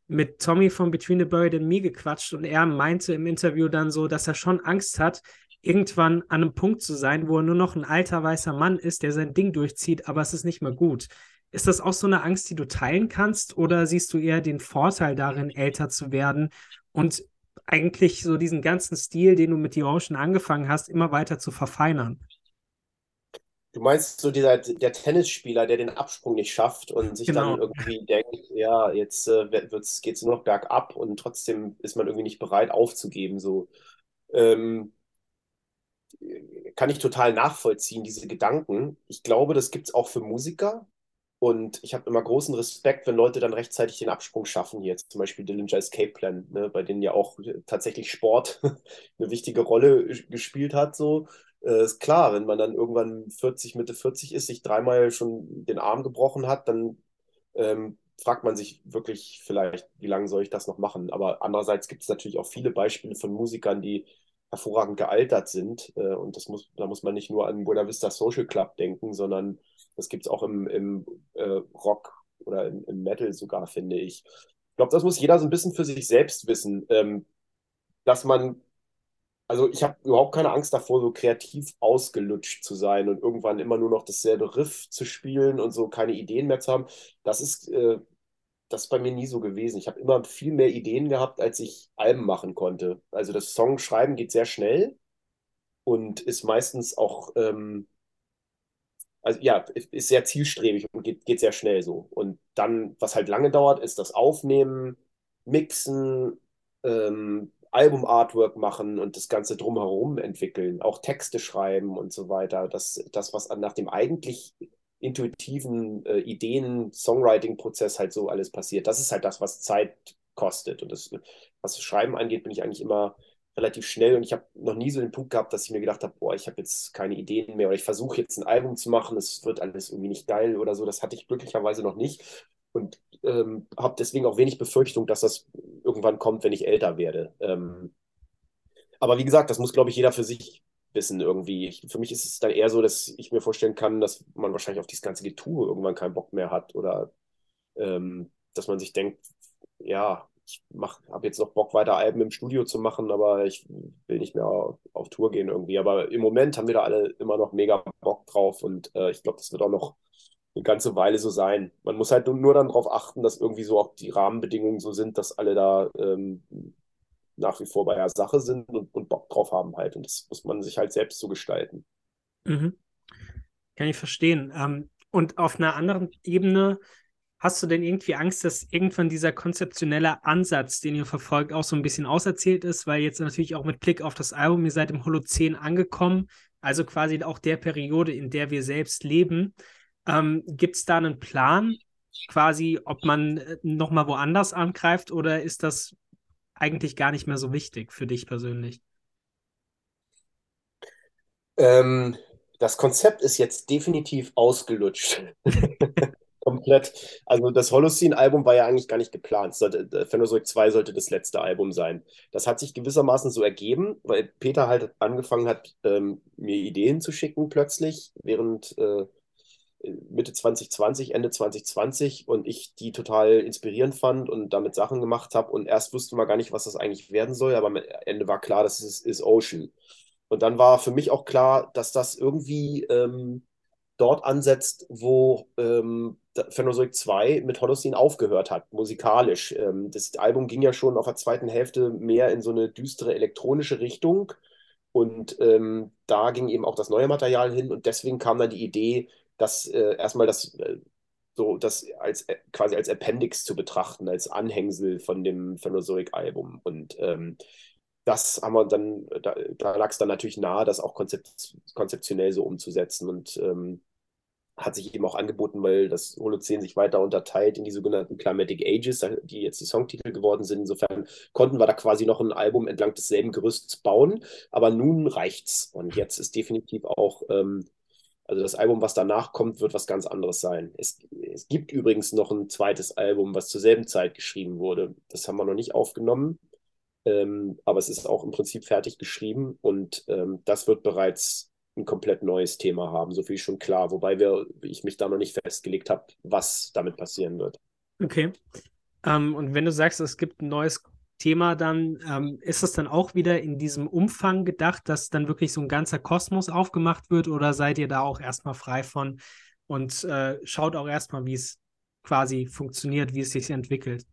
mit Tommy von Between the Buried and Me gequatscht und er meinte im Interview dann so, dass er schon Angst hat, irgendwann an einem Punkt zu sein, wo er nur noch ein alter weißer Mann ist, der sein Ding durchzieht, aber es ist nicht mehr gut. Ist das auch so eine Angst, die du teilen kannst, oder siehst du eher den Vorteil darin, älter zu werden und eigentlich so diesen ganzen Stil, den du mit The Ocean angefangen hast, immer weiter zu verfeinern? Du meinst so dieser, der Tennisspieler, der den Absprung nicht schafft und sich genau. dann irgendwie denkt, ja, jetzt äh, geht es nur noch bergab und trotzdem ist man irgendwie nicht bereit aufzugeben. So ähm, kann ich total nachvollziehen, diese Gedanken. Ich glaube, das gibt es auch für Musiker. Und ich habe immer großen Respekt, wenn Leute dann rechtzeitig den Absprung schaffen. Jetzt zum Beispiel Dillinger Escape Plan, ne, bei denen ja auch tatsächlich Sport eine wichtige Rolle gespielt hat. So äh, ist klar, wenn man dann irgendwann 40, Mitte 40 ist, sich dreimal schon den Arm gebrochen hat, dann ähm, fragt man sich wirklich vielleicht, wie lange soll ich das noch machen? Aber andererseits gibt es natürlich auch viele Beispiele von Musikern, die hervorragend gealtert sind. Äh, und das muss, da muss man nicht nur an Buena Vista Social Club denken, sondern das gibt es auch im, im äh, Rock oder im, im, Metal sogar, finde ich. Ich glaube, das muss jeder so ein bisschen für sich selbst wissen, ähm, dass man also ich habe überhaupt keine Angst davor, so kreativ ausgelutscht zu sein und irgendwann immer nur noch dasselbe Riff zu spielen und so keine Ideen mehr zu haben. Das ist, äh, das ist bei mir nie so gewesen. Ich habe immer viel mehr Ideen gehabt, als ich Alben machen konnte. Also das Songschreiben geht sehr schnell und ist meistens auch, ähm, also ja, ist sehr zielstrebig und geht, geht sehr schnell so. Und dann, was halt lange dauert, ist das Aufnehmen, Mixen, ähm, Album-Artwork machen und das Ganze drumherum entwickeln, auch Texte schreiben und so weiter. Das, das was nach dem eigentlich intuitiven äh, Ideen, Songwriting-Prozess halt so alles passiert, das ist halt das, was Zeit kostet. Und das, was das Schreiben angeht, bin ich eigentlich immer relativ schnell und ich habe noch nie so den Punkt gehabt, dass ich mir gedacht habe, boah, ich habe jetzt keine Ideen mehr oder ich versuche jetzt ein Album zu machen, es wird alles irgendwie nicht geil oder so. Das hatte ich glücklicherweise noch nicht und ähm, habe deswegen auch wenig Befürchtung, dass das irgendwann kommt, wenn ich älter werde. Ähm, aber wie gesagt, das muss, glaube ich, jeder für sich wissen irgendwie. Ich, für mich ist es dann eher so, dass ich mir vorstellen kann, dass man wahrscheinlich auf dieses ganze Getue irgendwann keinen Bock mehr hat oder ähm, dass man sich denkt, ja, ich habe jetzt noch Bock, weiter Alben im Studio zu machen, aber ich will nicht mehr auf, Tour gehen irgendwie. Aber im Moment haben wir da alle immer noch mega Bock drauf und äh, ich glaube, das wird auch noch eine ganze Weile so sein. Man muss halt nur dann darauf achten, dass irgendwie so auch die Rahmenbedingungen so sind, dass alle da ähm, nach wie vor bei der Sache sind und, und Bock drauf haben halt. Und das muss man sich halt selbst so gestalten. Mhm. Kann ich verstehen. Ähm, und auf einer anderen Ebene, hast du denn irgendwie Angst, dass irgendwann dieser konzeptionelle Ansatz, den ihr verfolgt, auch so ein bisschen auserzählt ist? Weil jetzt natürlich auch mit Blick auf das Album, ihr seid im Holozän angekommen, also quasi auch der Periode, in der wir selbst leben. Ähm, Gibt es da einen Plan, quasi, ob man äh, nochmal woanders angreift oder ist das eigentlich gar nicht mehr so wichtig für dich persönlich? Ähm, das Konzept ist jetzt definitiv ausgelutscht. Komplett. Also das Holocene-Album war ja eigentlich gar nicht geplant. Phenozoic 2 sollte das letzte Album sein. Das hat sich gewissermaßen so ergeben, weil Peter halt angefangen hat, ähm, mir Ideen zu schicken plötzlich, während äh, Mitte 2020, Ende 2020 und ich die total inspirierend fand und damit Sachen gemacht habe und erst wusste man gar nicht, was das eigentlich werden soll, aber am Ende war klar, das ist, ist Ocean. Und dann war für mich auch klar, dass das irgendwie ähm, dort ansetzt, wo ähm, Phenozoic 2 mit Holocene aufgehört hat, musikalisch. Ähm, das Album ging ja schon auf der zweiten Hälfte mehr in so eine düstere elektronische Richtung. Und ähm, da ging eben auch das neue Material hin. Und deswegen kam dann die Idee, das äh, erstmal das äh, so das als äh, quasi als Appendix zu betrachten, als Anhängsel von dem Phenozoic-Album. Und ähm, das haben wir dann, da, da lag es dann natürlich nahe, das auch konzept, konzeptionell so umzusetzen. Und ähm, hat sich eben auch angeboten, weil das Holozän sich weiter unterteilt in die sogenannten Climatic Ages, die jetzt die Songtitel geworden sind. Insofern konnten wir da quasi noch ein Album entlang desselben Gerüsts bauen. Aber nun reicht's. Und jetzt ist definitiv auch ähm, also das Album, was danach kommt, wird was ganz anderes sein. Es, es gibt übrigens noch ein zweites Album, was zur selben Zeit geschrieben wurde. Das haben wir noch nicht aufgenommen, ähm, aber es ist auch im Prinzip fertig geschrieben und ähm, das wird bereits ein komplett neues Thema haben, so viel schon klar. Wobei wir, ich mich da noch nicht festgelegt habe, was damit passieren wird. Okay. Ähm, und wenn du sagst, es gibt ein neues Thema dann, ähm, ist es dann auch wieder in diesem Umfang gedacht, dass dann wirklich so ein ganzer Kosmos aufgemacht wird oder seid ihr da auch erstmal frei von und äh, schaut auch erstmal, wie es quasi funktioniert, wie es sich entwickelt?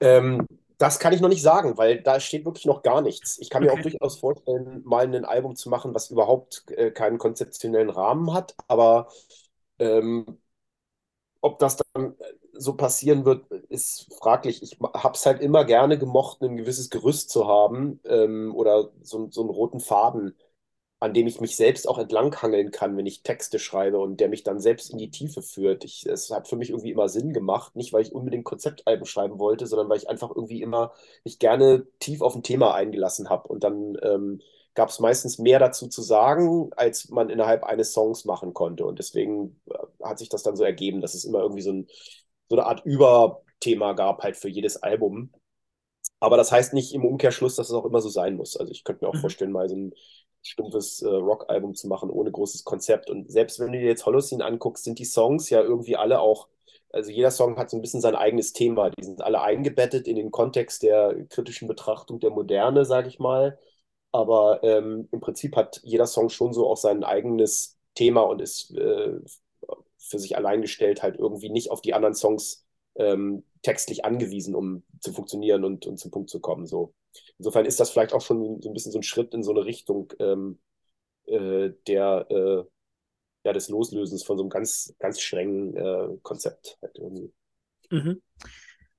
Ähm, das kann ich noch nicht sagen, weil da steht wirklich noch gar nichts. Ich kann okay. mir auch durchaus vorstellen, mal ein Album zu machen, was überhaupt äh, keinen konzeptionellen Rahmen hat, aber ähm, ob das dann so passieren wird, ist fraglich. Ich habe es halt immer gerne gemocht, ein gewisses Gerüst zu haben ähm, oder so, so einen roten Faden, an dem ich mich selbst auch entlanghangeln kann, wenn ich Texte schreibe und der mich dann selbst in die Tiefe führt. Ich, es hat für mich irgendwie immer Sinn gemacht, nicht weil ich unbedingt Konzeptalben schreiben wollte, sondern weil ich einfach irgendwie immer mich gerne tief auf ein Thema eingelassen habe und dann ähm, gab es meistens mehr dazu zu sagen, als man innerhalb eines Songs machen konnte. Und deswegen äh, hat sich das dann so ergeben, dass es immer irgendwie so ein so eine Art Überthema gab halt für jedes Album. Aber das heißt nicht im Umkehrschluss, dass es auch immer so sein muss. Also ich könnte mir auch mhm. vorstellen, mal so ein stumpfes äh, Rock-Album zu machen ohne großes Konzept. Und selbst wenn du dir jetzt Holocene anguckst, sind die Songs ja irgendwie alle auch, also jeder Song hat so ein bisschen sein eigenes Thema. Die sind alle eingebettet in den Kontext der kritischen Betrachtung der Moderne, sage ich mal. Aber ähm, im Prinzip hat jeder Song schon so auch sein eigenes Thema und ist äh, für sich allein gestellt halt irgendwie nicht auf die anderen Songs ähm, textlich angewiesen, um zu funktionieren und, und zum Punkt zu kommen. So. Insofern ist das vielleicht auch schon so ein bisschen so ein Schritt in so eine Richtung ähm, äh, der, äh, ja, des Loslösens von so einem ganz, ganz strengen äh, Konzept. Halt. Mhm.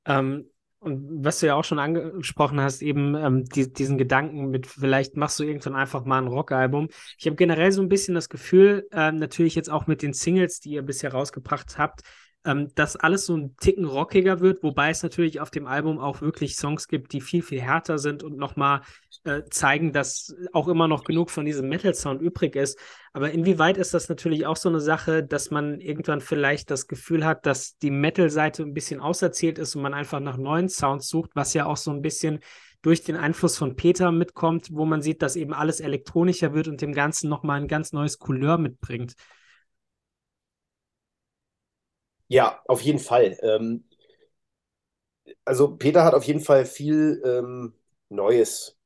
Ähm, und was du ja auch schon angesprochen hast, eben ähm, die, diesen Gedanken mit, vielleicht machst du irgendwann einfach mal ein Rockalbum. Ich habe generell so ein bisschen das Gefühl, äh, natürlich jetzt auch mit den Singles, die ihr bisher rausgebracht habt, ähm, dass alles so ein Ticken rockiger wird, wobei es natürlich auf dem Album auch wirklich Songs gibt, die viel, viel härter sind und nochmal äh, zeigen, dass auch immer noch genug von diesem Metal-Sound übrig ist. Aber inwieweit ist das natürlich auch so eine Sache, dass man irgendwann vielleicht das Gefühl hat, dass die Metal-Seite ein bisschen auserzählt ist und man einfach nach neuen Sounds sucht, was ja auch so ein bisschen durch den Einfluss von Peter mitkommt, wo man sieht, dass eben alles elektronischer wird und dem Ganzen nochmal ein ganz neues Couleur mitbringt. Ja, auf jeden Fall. Ähm, also Peter hat auf jeden Fall viel ähm, Neues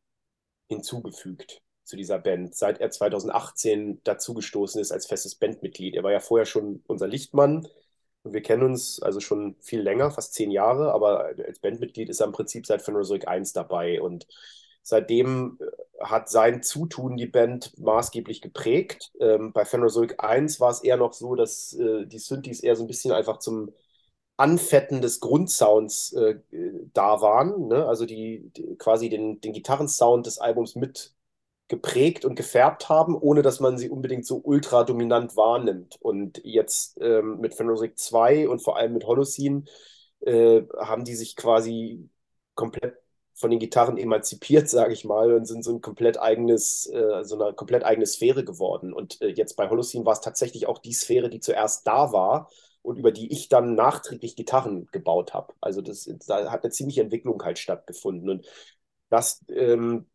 hinzugefügt zu dieser Band, seit er 2018 dazugestoßen ist als festes Bandmitglied. Er war ja vorher schon unser Lichtmann, Wir kennen uns also schon viel länger, fast zehn Jahre, aber als Bandmitglied ist er im Prinzip seit Phanerozoic 1 dabei und seitdem hat sein Zutun die Band maßgeblich geprägt. Ähm, bei Phanerozoic 1 war es eher noch so, dass äh, die Synthes eher so ein bisschen einfach zum Anfetten des Grundsounds äh, da waren, ne? also die, die, quasi den, den Gitarrensound des Albums mit geprägt und gefärbt haben, ohne dass man sie unbedingt so ultra dominant wahrnimmt. Und jetzt ähm, mit Fenrosic 2 und vor allem mit Holocene äh, haben die sich quasi komplett von den Gitarren emanzipiert, sage ich mal, und sind so ein komplett eigenes, äh, so eine komplett eigene Sphäre geworden. Und äh, jetzt bei Holocene war es tatsächlich auch die Sphäre, die zuerst da war und über die ich dann nachträglich Gitarren gebaut habe. Also das, da hat eine ziemliche Entwicklung halt stattgefunden. Und das ähm,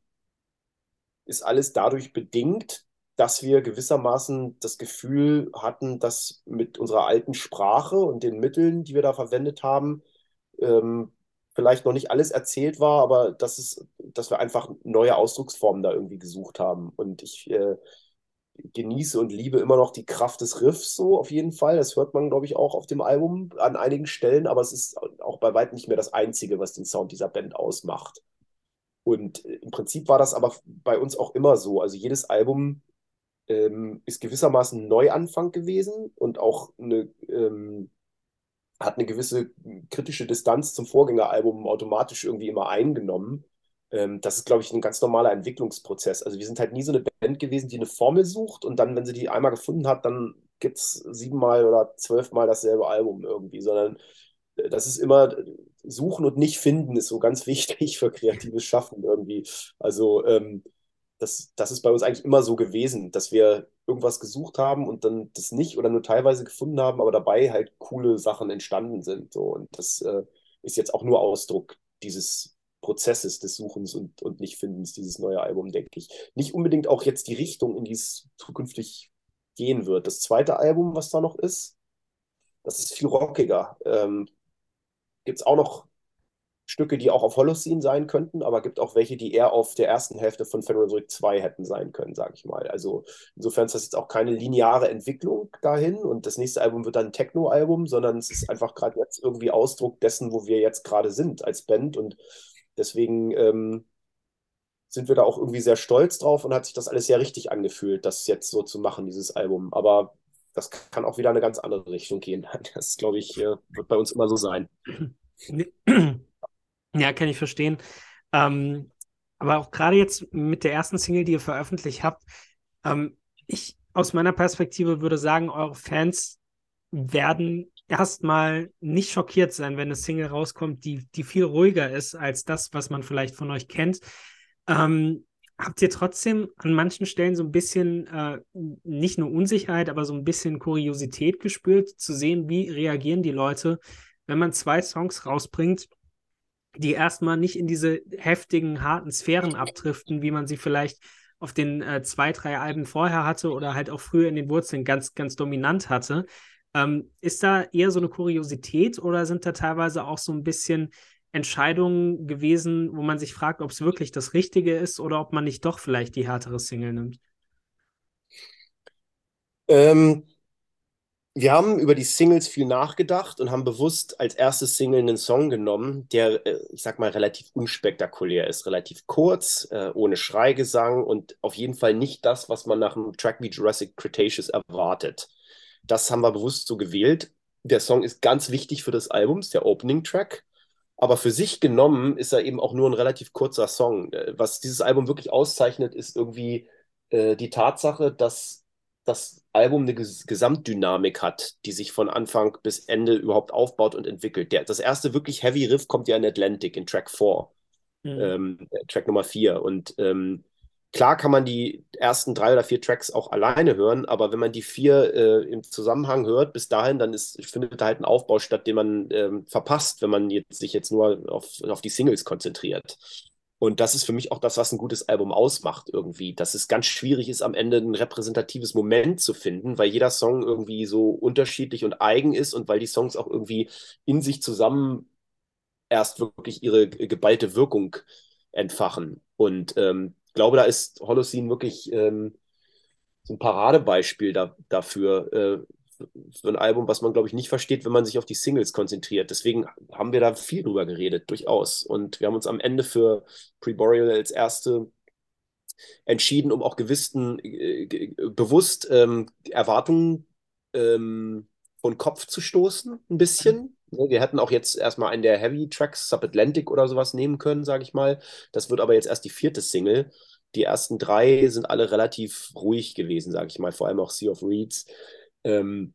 ist alles dadurch bedingt, dass wir gewissermaßen das Gefühl hatten, dass mit unserer alten Sprache und den Mitteln, die wir da verwendet haben, ähm, vielleicht noch nicht alles erzählt war, aber dass, es, dass wir einfach neue Ausdrucksformen da irgendwie gesucht haben. Und ich äh, genieße und liebe immer noch die Kraft des Riffs so auf jeden Fall. Das hört man, glaube ich, auch auf dem Album an einigen Stellen, aber es ist auch bei weitem nicht mehr das Einzige, was den Sound dieser Band ausmacht. Und äh, im Prinzip war das aber bei uns auch immer so. Also jedes Album ähm, ist gewissermaßen ein Neuanfang gewesen und auch eine, ähm, hat eine gewisse kritische Distanz zum Vorgängeralbum automatisch irgendwie immer eingenommen. Ähm, das ist, glaube ich, ein ganz normaler Entwicklungsprozess. Also wir sind halt nie so eine Band gewesen, die eine Formel sucht und dann, wenn sie die einmal gefunden hat, dann gibt es siebenmal oder zwölfmal dasselbe Album irgendwie, sondern äh, das ist immer suchen und nicht finden ist so ganz wichtig für kreatives Schaffen irgendwie. Also ähm, das, das ist bei uns eigentlich immer so gewesen, dass wir irgendwas gesucht haben und dann das nicht oder nur teilweise gefunden haben, aber dabei halt coole Sachen entstanden sind. So. Und das äh, ist jetzt auch nur Ausdruck dieses Prozesses des Suchens und, und Nicht-Findens, dieses neue Album, denke ich. Nicht unbedingt auch jetzt die Richtung, in die es zukünftig gehen wird. Das zweite Album, was da noch ist, das ist viel rockiger. Ähm, Gibt es auch noch Stücke, die auch auf Holocene sein könnten, aber gibt auch welche, die eher auf der ersten Hälfte von Brick 2 hätten sein können, sage ich mal. Also insofern ist das jetzt auch keine lineare Entwicklung dahin und das nächste Album wird dann ein Techno-Album, sondern es ist einfach gerade jetzt irgendwie Ausdruck dessen, wo wir jetzt gerade sind als Band und deswegen ähm, sind wir da auch irgendwie sehr stolz drauf und hat sich das alles sehr richtig angefühlt, das jetzt so zu machen, dieses Album. Aber das kann auch wieder in eine ganz andere Richtung gehen. Das, glaube ich, äh, wird bei uns immer so sein. Ja, kann ich verstehen. Ähm, aber auch gerade jetzt mit der ersten Single, die ihr veröffentlicht habt, ähm, ich aus meiner Perspektive würde sagen, eure Fans werden erstmal nicht schockiert sein, wenn eine Single rauskommt, die, die viel ruhiger ist als das, was man vielleicht von euch kennt. Ähm, habt ihr trotzdem an manchen Stellen so ein bisschen äh, nicht nur Unsicherheit, aber so ein bisschen Kuriosität gespürt, zu sehen, wie reagieren die Leute, wenn man zwei Songs rausbringt, die erstmal nicht in diese heftigen, harten Sphären abdriften, wie man sie vielleicht auf den äh, zwei, drei Alben vorher hatte oder halt auch früher in den Wurzeln ganz, ganz dominant hatte. Ähm, ist da eher so eine Kuriosität oder sind da teilweise auch so ein bisschen Entscheidungen gewesen, wo man sich fragt, ob es wirklich das Richtige ist oder ob man nicht doch vielleicht die härtere Single nimmt? Ähm, wir haben über die Singles viel nachgedacht und haben bewusst als erste Single einen Song genommen, der, äh, ich sag mal, relativ unspektakulär ist, relativ kurz, äh, ohne Schreigesang und auf jeden Fall nicht das, was man nach einem Track wie Jurassic Cretaceous erwartet. Das haben wir bewusst so gewählt. Der Song ist ganz wichtig für das Album, ist der Opening Track. Aber für sich genommen ist er eben auch nur ein relativ kurzer Song. Äh, was dieses Album wirklich auszeichnet, ist irgendwie äh, die Tatsache, dass das Album eine Gesamtdynamik hat, die sich von Anfang bis Ende überhaupt aufbaut und entwickelt. Der, das erste wirklich Heavy Riff kommt ja in Atlantic, in Track 4, mhm. ähm, Track Nummer 4. Und ähm, klar kann man die ersten drei oder vier Tracks auch alleine hören, aber wenn man die vier äh, im Zusammenhang hört, bis dahin, dann ist, findet da halt ein Aufbau statt, den man ähm, verpasst, wenn man jetzt, sich jetzt nur auf, auf die Singles konzentriert. Und das ist für mich auch das, was ein gutes Album ausmacht irgendwie, dass es ganz schwierig ist, am Ende ein repräsentatives Moment zu finden, weil jeder Song irgendwie so unterschiedlich und eigen ist und weil die Songs auch irgendwie in sich zusammen erst wirklich ihre geballte Wirkung entfachen. Und ähm, ich glaube, da ist Holocene wirklich ähm, so ein Paradebeispiel da, dafür. Äh, für ein Album, was man, glaube ich, nicht versteht, wenn man sich auf die Singles konzentriert. Deswegen haben wir da viel drüber geredet, durchaus. Und wir haben uns am Ende für Pre-Boreal als erste entschieden, um auch gewissen, äh, bewusst ähm, Erwartungen ähm, von Kopf zu stoßen, ein bisschen. Ne, wir hätten auch jetzt erstmal einen der Heavy Tracks, Subatlantic oder sowas nehmen können, sage ich mal. Das wird aber jetzt erst die vierte Single. Die ersten drei sind alle relativ ruhig gewesen, sage ich mal, vor allem auch Sea of Reeds. Ähm,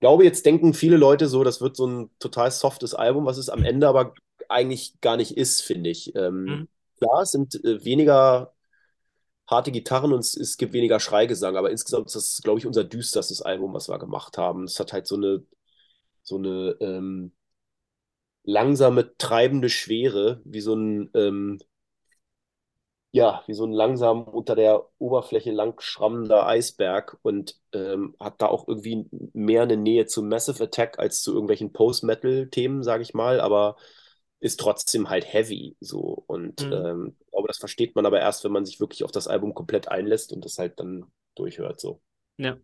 glaube, jetzt denken viele Leute so, das wird so ein total softes Album, was es am Ende aber eigentlich gar nicht ist, finde ich. Ähm, mhm. Klar, es sind äh, weniger harte Gitarren und es, es, gibt weniger Schreigesang, aber insgesamt ist das, glaube ich, unser düsterstes Album, was wir gemacht haben. Es hat halt so eine, so eine ähm, langsame, treibende Schwere, wie so ein ähm, ja, wie so ein langsam unter der Oberfläche lang schrammender Eisberg und ähm, hat da auch irgendwie mehr eine Nähe zu Massive Attack als zu irgendwelchen Post-Metal-Themen, sage ich mal, aber ist trotzdem halt heavy so und mhm. ähm, ich glaube, das versteht man aber erst, wenn man sich wirklich auf das Album komplett einlässt und das halt dann durchhört so. Ja.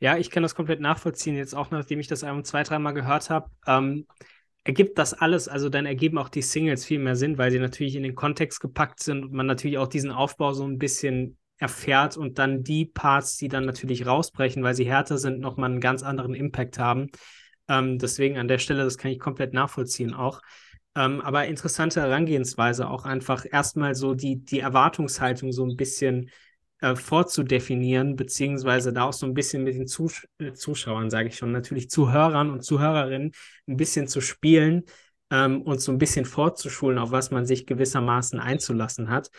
Ja, ich kann das komplett nachvollziehen, jetzt auch nachdem ich das Album zwei, dreimal gehört habe. Ähm, ergibt das alles, also dann ergeben auch die Singles viel mehr Sinn, weil sie natürlich in den Kontext gepackt sind und man natürlich auch diesen Aufbau so ein bisschen erfährt und dann die Parts, die dann natürlich rausbrechen, weil sie härter sind, nochmal einen ganz anderen Impact haben. Ähm, deswegen an der Stelle, das kann ich komplett nachvollziehen auch. Ähm, aber interessante Herangehensweise auch einfach erstmal so die, die Erwartungshaltung so ein bisschen äh, vorzudefinieren, beziehungsweise da auch so ein bisschen mit den Zus äh, Zuschauern, sage ich schon, natürlich Zuhörern und Zuhörerinnen ein bisschen zu spielen ähm, und so ein bisschen vorzuschulen, auf was man sich gewissermaßen einzulassen hat.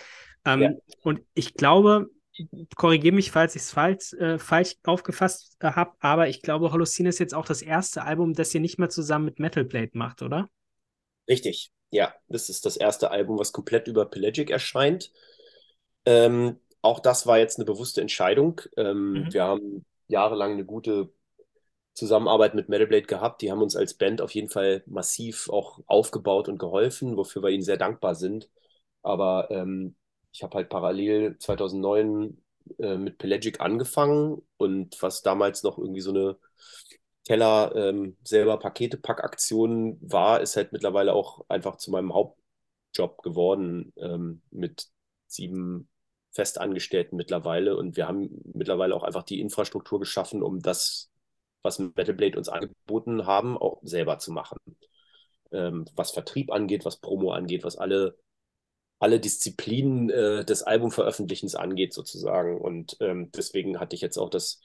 Ähm, ja. Und ich glaube, korrigiere mich, falls ich es falsch, äh, falsch aufgefasst äh, habe, aber ich glaube, Holocene ist jetzt auch das erste Album, das ihr nicht mehr zusammen mit Metal Blade macht, oder? Richtig, ja. Das ist das erste Album, was komplett über Pelagic erscheint. Ähm, auch das war jetzt eine bewusste Entscheidung. Ähm, mhm. Wir haben jahrelang eine gute Zusammenarbeit mit Metal Blade gehabt. Die haben uns als Band auf jeden Fall massiv auch aufgebaut und geholfen, wofür wir ihnen sehr dankbar sind. Aber ähm, ich habe halt parallel 2009 äh, mit Pelagic angefangen und was damals noch irgendwie so eine Keller ähm, selber Pakete-Pack-Aktion war, ist halt mittlerweile auch einfach zu meinem Hauptjob geworden ähm, mit sieben Festangestellten mittlerweile und wir haben mittlerweile auch einfach die Infrastruktur geschaffen, um das, was Metal Blade uns angeboten haben, auch selber zu machen. Ähm, was Vertrieb angeht, was Promo angeht, was alle, alle Disziplinen äh, des Albumveröffentlichens angeht, sozusagen. Und ähm, deswegen hatte ich jetzt auch das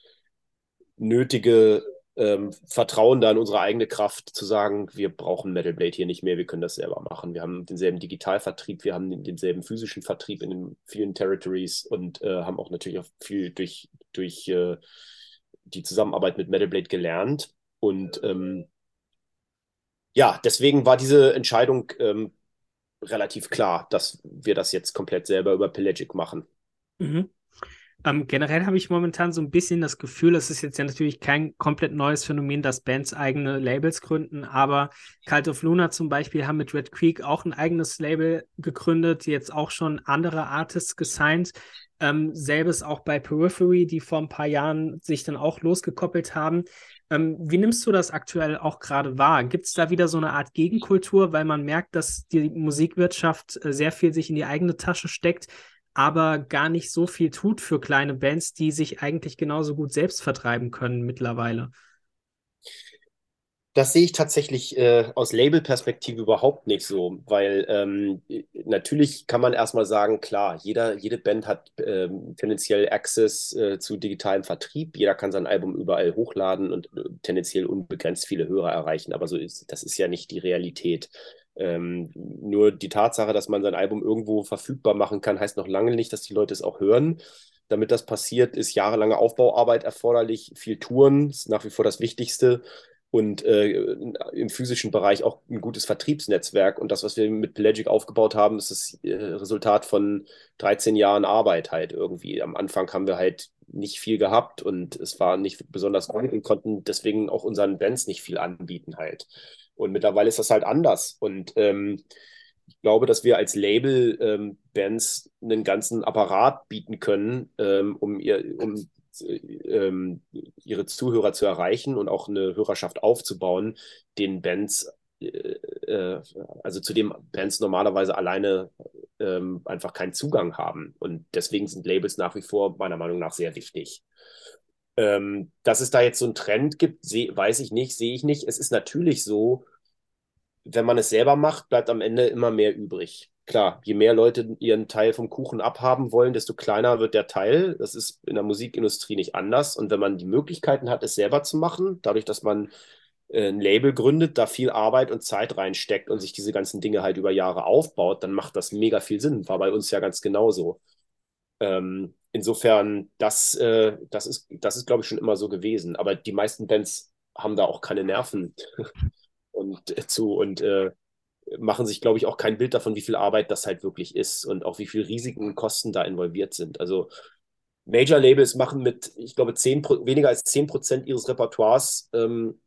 nötige ähm, Vertrauen da in unsere eigene Kraft zu sagen, wir brauchen Metal Blade hier nicht mehr, wir können das selber machen. Wir haben denselben Digitalvertrieb, wir haben denselben physischen Vertrieb in den vielen Territories und äh, haben auch natürlich auch viel durch, durch äh, die Zusammenarbeit mit Metal Blade gelernt. Und ähm, ja, deswegen war diese Entscheidung ähm, relativ klar, dass wir das jetzt komplett selber über Pelagic machen. Mhm. Ähm, generell habe ich momentan so ein bisschen das Gefühl, es ist jetzt ja natürlich kein komplett neues Phänomen, dass Bands eigene Labels gründen, aber Cult of Luna zum Beispiel haben mit Red Creek auch ein eigenes Label gegründet, jetzt auch schon andere Artists gesigned. Ähm, selbes auch bei Periphery, die vor ein paar Jahren sich dann auch losgekoppelt haben. Ähm, wie nimmst du das aktuell auch gerade wahr? Gibt es da wieder so eine Art Gegenkultur, weil man merkt, dass die Musikwirtschaft äh, sehr viel sich in die eigene Tasche steckt? Aber gar nicht so viel tut für kleine Bands, die sich eigentlich genauso gut selbst vertreiben können mittlerweile. Das sehe ich tatsächlich äh, aus Label-Perspektive überhaupt nicht so, weil ähm, natürlich kann man erstmal sagen, klar, jeder, jede Band hat ähm, tendenziell Access äh, zu digitalem Vertrieb, jeder kann sein Album überall hochladen und äh, tendenziell unbegrenzt viele Hörer erreichen, aber so ist, das ist ja nicht die Realität. Ähm, nur die Tatsache, dass man sein Album irgendwo verfügbar machen kann, heißt noch lange nicht, dass die Leute es auch hören. Damit das passiert, ist jahrelange Aufbauarbeit erforderlich, viel Touren ist nach wie vor das Wichtigste und äh, im physischen Bereich auch ein gutes Vertriebsnetzwerk. Und das, was wir mit Pelagic aufgebaut haben, ist das äh, Resultat von 13 Jahren Arbeit halt irgendwie. Am Anfang haben wir halt nicht viel gehabt und es war nicht besonders gut und konnten deswegen auch unseren Bands nicht viel anbieten halt. Und mittlerweile ist das halt anders. Und ähm, ich glaube, dass wir als Label ähm, Bands einen ganzen Apparat bieten können, ähm, um, ihr, um ähm, ihre Zuhörer zu erreichen und auch eine Hörerschaft aufzubauen, den Bands, äh, äh, also zu dem Bands normalerweise alleine ähm, einfach keinen Zugang haben. Und deswegen sind Labels nach wie vor meiner Meinung nach sehr wichtig. Ähm, dass es da jetzt so einen Trend gibt, seh, weiß ich nicht, sehe ich nicht. Es ist natürlich so, wenn man es selber macht, bleibt am Ende immer mehr übrig klar, je mehr Leute ihren Teil vom Kuchen abhaben wollen, desto kleiner wird der Teil. Das ist in der Musikindustrie nicht anders. Und wenn man die Möglichkeiten hat, es selber zu machen, dadurch, dass man äh, ein Label gründet, da viel Arbeit und Zeit reinsteckt und sich diese ganzen Dinge halt über Jahre aufbaut, dann macht das mega viel Sinn. War bei uns ja ganz genauso. Ähm, insofern, das, äh, das ist, das ist, glaube ich, schon immer so gewesen. Aber die meisten Bands haben da auch keine Nerven und äh, zu und äh, machen sich, glaube ich, auch kein Bild davon, wie viel Arbeit das halt wirklich ist und auch wie viel Risiken und Kosten da involviert sind. Also Major Labels machen mit, ich glaube, 10, weniger als 10 Prozent ihres Repertoires ähm,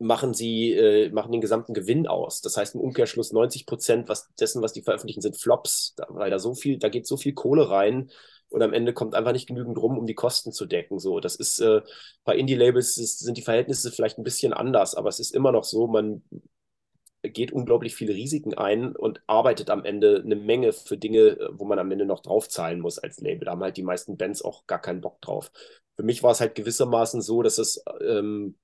machen sie, äh, machen den gesamten Gewinn aus. Das heißt im Umkehrschluss 90 Prozent was, dessen, was die veröffentlichen, sind Flops, da, weil da so viel, da geht so viel Kohle rein und am Ende kommt einfach nicht genügend rum, um die Kosten zu decken. So, das ist äh, bei Indie-Labels sind die Verhältnisse vielleicht ein bisschen anders, aber es ist immer noch so, man geht unglaublich viele Risiken ein und arbeitet am Ende eine Menge für Dinge, wo man am Ende noch draufzahlen muss als Label. Da haben halt die meisten Bands auch gar keinen Bock drauf. Für mich war es halt gewissermaßen so, dass es ähm,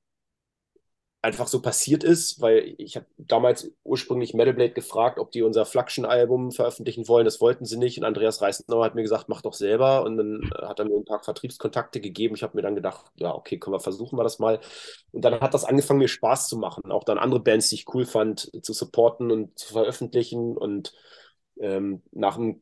einfach so passiert ist, weil ich habe damals ursprünglich Metal Blade gefragt, ob die unser Flagschen-Album veröffentlichen wollen. Das wollten sie nicht. Und Andreas Reisnauer hat mir gesagt, mach doch selber. Und dann hat er mir ein paar Vertriebskontakte gegeben. Ich habe mir dann gedacht, ja, okay, können wir versuchen wir das mal. Und dann hat das angefangen, mir Spaß zu machen. Auch dann andere Bands, die ich cool fand, zu supporten und zu veröffentlichen. Und ähm, nach einem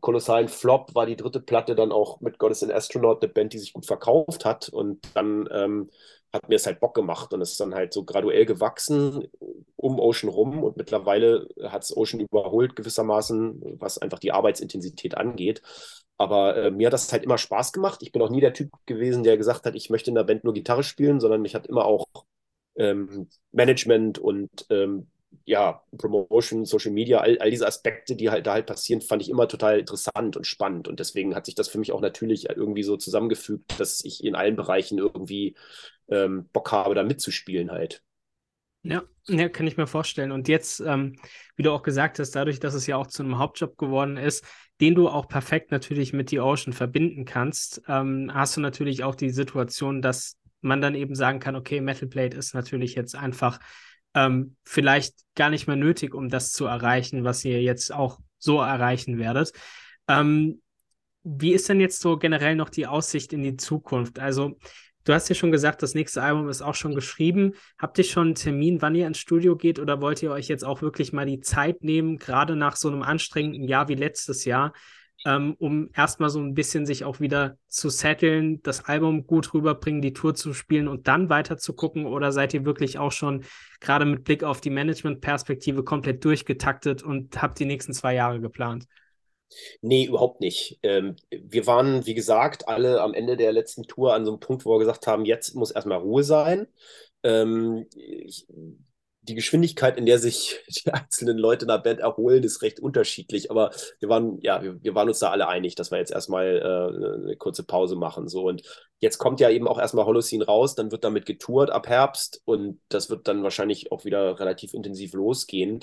kolossalen Flop war die dritte Platte dann auch mit Goddess and Astronaut, eine Band, die sich gut verkauft hat. Und dann ähm, hat mir es halt Bock gemacht und es ist dann halt so graduell gewachsen um Ocean rum und mittlerweile hat es Ocean überholt gewissermaßen, was einfach die Arbeitsintensität angeht. Aber äh, mir hat das halt immer Spaß gemacht. Ich bin auch nie der Typ gewesen, der gesagt hat, ich möchte in der Band nur Gitarre spielen, sondern ich hatte immer auch ähm, Management und ähm, ja, Promotion, Social Media, all, all diese Aspekte, die halt da halt passieren, fand ich immer total interessant und spannend. Und deswegen hat sich das für mich auch natürlich irgendwie so zusammengefügt, dass ich in allen Bereichen irgendwie ähm, Bock habe, da mitzuspielen halt. Ja, ja, kann ich mir vorstellen. Und jetzt, ähm, wie du auch gesagt hast, dadurch, dass es ja auch zu einem Hauptjob geworden ist, den du auch perfekt natürlich mit The Ocean verbinden kannst, ähm, hast du natürlich auch die Situation, dass man dann eben sagen kann, okay, Metal Blade ist natürlich jetzt einfach ähm, vielleicht gar nicht mehr nötig, um das zu erreichen, was ihr jetzt auch so erreichen werdet. Ähm, wie ist denn jetzt so generell noch die Aussicht in die Zukunft? Also Du hast ja schon gesagt, das nächste Album ist auch schon geschrieben. Habt ihr schon einen Termin, wann ihr ins Studio geht oder wollt ihr euch jetzt auch wirklich mal die Zeit nehmen, gerade nach so einem anstrengenden Jahr wie letztes Jahr, ähm, um erstmal so ein bisschen sich auch wieder zu setteln, das Album gut rüberbringen, die Tour zu spielen und dann weiter zu gucken? Oder seid ihr wirklich auch schon gerade mit Blick auf die Management-Perspektive komplett durchgetaktet und habt die nächsten zwei Jahre geplant? Nee, überhaupt nicht. Ähm, wir waren, wie gesagt, alle am Ende der letzten Tour an so einem Punkt, wo wir gesagt haben, jetzt muss erstmal Ruhe sein. Ähm, ich, die Geschwindigkeit, in der sich die einzelnen Leute in der Band erholen, ist recht unterschiedlich. Aber wir waren, ja, wir, wir waren uns da alle einig, dass wir jetzt erstmal äh, eine kurze Pause machen. So. Und jetzt kommt ja eben auch erstmal Holocene raus, dann wird damit getourt ab Herbst und das wird dann wahrscheinlich auch wieder relativ intensiv losgehen.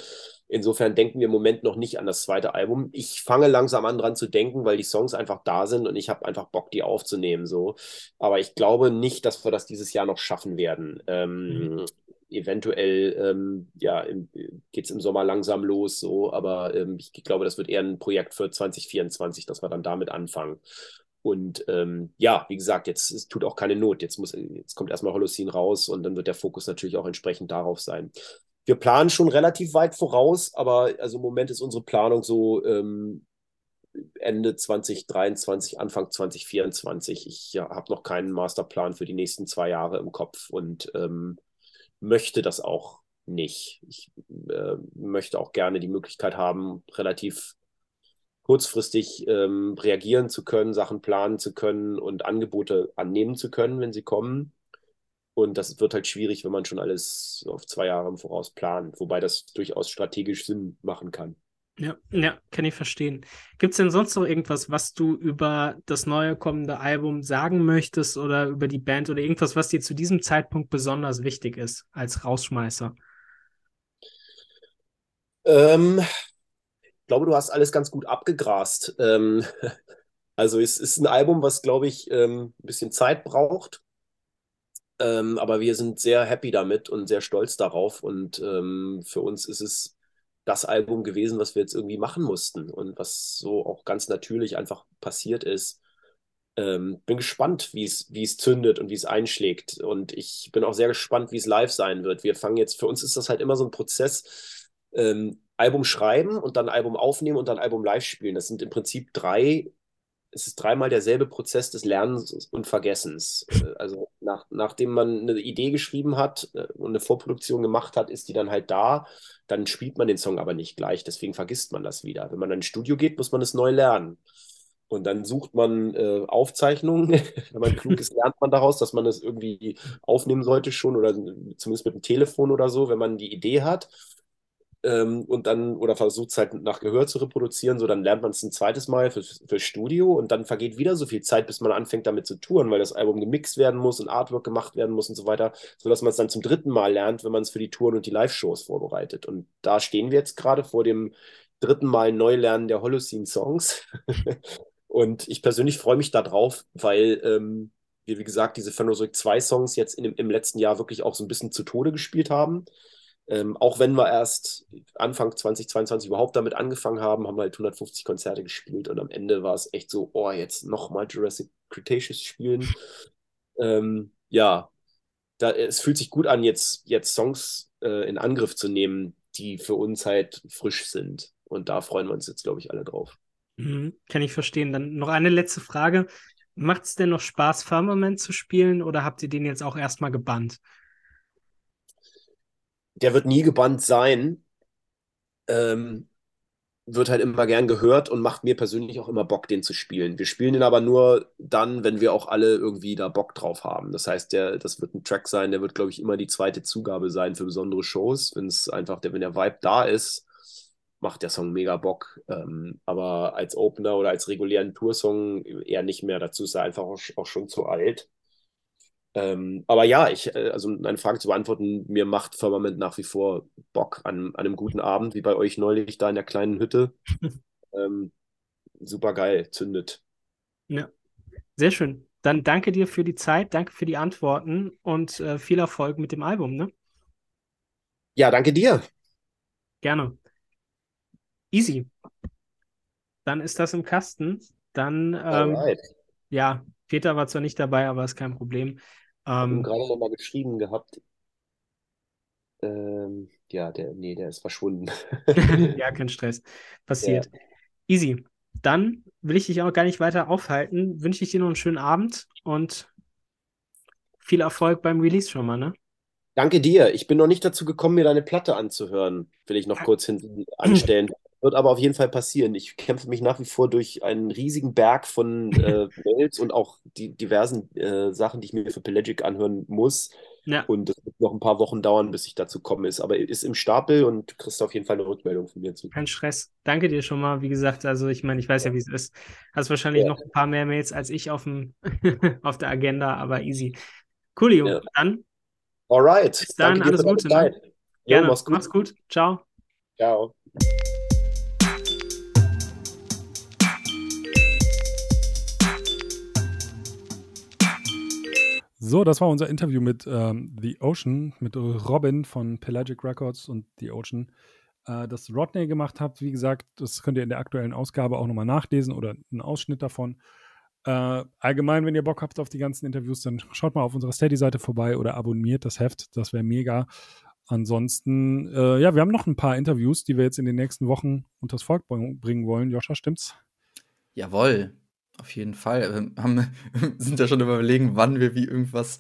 Insofern denken wir im Moment noch nicht an das zweite Album. Ich fange langsam an dran zu denken, weil die Songs einfach da sind und ich habe einfach Bock, die aufzunehmen. So. Aber ich glaube nicht, dass wir das dieses Jahr noch schaffen werden. Ähm, mhm eventuell ähm, ja, geht es im Sommer langsam los, so, aber ähm, ich glaube, das wird eher ein Projekt für 2024, dass wir dann damit anfangen. Und ähm, ja, wie gesagt, jetzt es tut auch keine Not. Jetzt, muss, jetzt kommt erstmal Holocene raus und dann wird der Fokus natürlich auch entsprechend darauf sein. Wir planen schon relativ weit voraus, aber also im Moment ist unsere Planung so ähm, Ende 2023, Anfang 2024. Ich ja, habe noch keinen Masterplan für die nächsten zwei Jahre im Kopf und ähm, möchte das auch nicht. Ich äh, möchte auch gerne die Möglichkeit haben, relativ kurzfristig ähm, reagieren zu können, Sachen planen zu können und Angebote annehmen zu können, wenn sie kommen. Und das wird halt schwierig, wenn man schon alles auf zwei Jahre im Voraus plant, wobei das durchaus strategisch Sinn machen kann. Ja, ja, kann ich verstehen. Gibt es denn sonst noch irgendwas, was du über das neue kommende Album sagen möchtest oder über die Band oder irgendwas, was dir zu diesem Zeitpunkt besonders wichtig ist als Rausschmeißer? Ähm, ich glaube, du hast alles ganz gut abgegrast. Ähm, also es ist ein Album, was, glaube ich, ähm, ein bisschen Zeit braucht. Ähm, aber wir sind sehr happy damit und sehr stolz darauf. Und ähm, für uns ist es das Album gewesen, was wir jetzt irgendwie machen mussten und was so auch ganz natürlich einfach passiert ist. Ähm, bin gespannt, wie es zündet und wie es einschlägt. Und ich bin auch sehr gespannt, wie es live sein wird. Wir fangen jetzt, für uns ist das halt immer so ein Prozess, ähm, Album schreiben und dann Album aufnehmen und dann Album live spielen. Das sind im Prinzip drei es ist dreimal derselbe Prozess des Lernens und Vergessens. Äh, also nach, nachdem man eine Idee geschrieben hat äh, und eine Vorproduktion gemacht hat, ist die dann halt da. Dann spielt man den Song aber nicht gleich, deswegen vergisst man das wieder. Wenn man dann ins Studio geht, muss man es neu lernen. Und dann sucht man äh, Aufzeichnungen. Wenn man klug ist, lernt man daraus, dass man es irgendwie aufnehmen sollte schon oder zumindest mit dem Telefon oder so, wenn man die Idee hat ähm, und dann oder versucht es halt nach Gehör zu reproduzieren, so dann lernt man es ein zweites Mal für, für Studio und dann vergeht wieder so viel Zeit, bis man anfängt damit zu touren, weil das Album gemixt werden muss und Artwork gemacht werden muss und so weiter, sodass man es dann zum dritten Mal lernt, wenn man es für die Touren und die Live-Shows vorbereitet. Und da stehen wir jetzt gerade vor dem dritten Mal Neulernen der Holocene-Songs. und ich persönlich freue mich darauf, weil ähm, wir, wie gesagt, diese Phenosyk 2 Songs jetzt in, im letzten Jahr wirklich auch so ein bisschen zu Tode gespielt haben. Ähm, auch wenn wir erst Anfang 2022 überhaupt damit angefangen haben, haben wir halt 150 Konzerte gespielt und am Ende war es echt so, oh, jetzt nochmal Jurassic Cretaceous spielen. ähm, ja, da, es fühlt sich gut an, jetzt, jetzt Songs äh, in Angriff zu nehmen, die für uns halt frisch sind. Und da freuen wir uns jetzt, glaube ich, alle drauf. Mhm, kann ich verstehen. Dann noch eine letzte Frage. Macht es denn noch Spaß, Firmament zu spielen oder habt ihr den jetzt auch erstmal gebannt? Der wird nie gebannt sein. Ähm, wird halt immer gern gehört und macht mir persönlich auch immer Bock, den zu spielen. Wir spielen den aber nur dann, wenn wir auch alle irgendwie da Bock drauf haben. Das heißt, der, das wird ein Track sein, der wird, glaube ich, immer die zweite Zugabe sein für besondere Shows. Wenn es einfach, wenn der Vibe da ist, macht der Song mega Bock. Ähm, aber als Opener oder als regulären Toursong eher nicht mehr. Dazu ist er einfach auch, auch schon zu alt. Ähm, aber ja, ich, äh, also eine Frage zu beantworten, mir macht Firmament nach wie vor Bock an, an einem guten Abend, wie bei euch neulich da in der kleinen Hütte. ähm, super geil, zündet. Ja, sehr schön. Dann danke dir für die Zeit, danke für die Antworten und äh, viel Erfolg mit dem Album, ne? Ja, danke dir. Gerne. Easy. Dann ist das im Kasten. Dann, ähm, ja, Peter war zwar nicht dabei, aber ist kein Problem. Ähm, gerade noch mal geschrieben gehabt. Ähm, ja, der, nee, der ist verschwunden. ja, kein Stress. Passiert. Ja. Easy. Dann will ich dich auch gar nicht weiter aufhalten. Wünsche ich dir noch einen schönen Abend und viel Erfolg beim Release schon mal, ne? Danke dir. Ich bin noch nicht dazu gekommen, mir deine Platte anzuhören. Will ich noch kurz hinten anstellen. Wird aber auf jeden Fall passieren. Ich kämpfe mich nach wie vor durch einen riesigen Berg von äh, Mails und auch die diversen äh, Sachen, die ich mir für Pelagic anhören muss. Ja. Und es wird noch ein paar Wochen dauern, bis ich dazu komme. Ist, aber ist im Stapel und du kriegst auf jeden Fall eine Rückmeldung von mir zu. Kein Stress. Danke dir schon mal. Wie gesagt, also ich meine, ich weiß ja, ja wie es ist. Hast wahrscheinlich ja. noch ein paar mehr Mails als ich auf, dem auf der Agenda, aber easy. Coolio. Ja. Dann. Alright. Bis dann, Danke alles Gute. Ne? Gerne. Jo, mach's gut. Mach's gut. Ciao. Ciao. So, das war unser Interview mit ähm, The Ocean, mit Robin von Pelagic Records und The Ocean. Äh, das Rodney gemacht hat, wie gesagt, das könnt ihr in der aktuellen Ausgabe auch nochmal nachlesen oder einen Ausschnitt davon. Äh, allgemein, wenn ihr Bock habt auf die ganzen Interviews, dann schaut mal auf unserer Steady-Seite vorbei oder abonniert das Heft. Das wäre mega. Ansonsten, äh, ja, wir haben noch ein paar Interviews, die wir jetzt in den nächsten Wochen unters Volk bringen wollen. Joscha, stimmt's? Jawohl. Auf jeden Fall. Wir haben, sind ja schon überlegen, wann wir wie irgendwas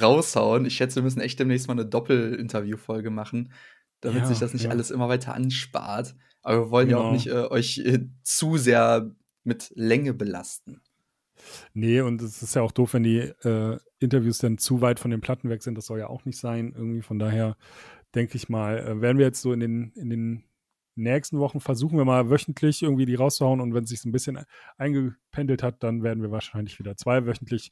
raushauen. Ich schätze, wir müssen echt demnächst mal eine Doppel-Interview-Folge machen, damit ja, sich das nicht ja. alles immer weiter anspart. Aber wir wollen genau. ja auch genau. nicht äh, euch äh, zu sehr mit Länge belasten. Nee, und es ist ja auch doof, wenn die äh, Interviews dann zu weit von den Platten weg sind. Das soll ja auch nicht sein. Irgendwie von daher denke ich mal, äh, werden wir jetzt so in den, in den nächsten Wochen versuchen wir mal wöchentlich irgendwie die rauszuhauen und wenn es sich so ein bisschen eingependelt hat, dann werden wir wahrscheinlich wieder zwei wöchentlich,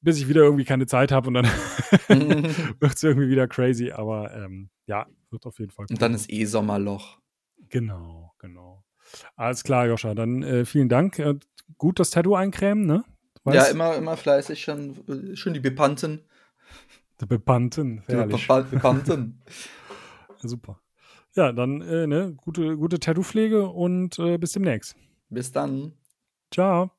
bis ich wieder irgendwie keine Zeit habe und dann wird es irgendwie wieder crazy. Aber ähm, ja, wird auf jeden Fall. Cool. Und dann ist eh Sommerloch. Genau, genau. Alles klar, Joscha. Dann äh, vielen Dank. Äh, gut das Tattoo eincremen, ne? Weißt? Ja, immer, immer fleißig, schon, äh, schon die Bepanten. Die Bepanten, herrlich. Die Bepanten. Super. Ja, dann äh, ne, gute, gute Tattoo-Pflege und äh, bis demnächst. Bis dann. Ciao.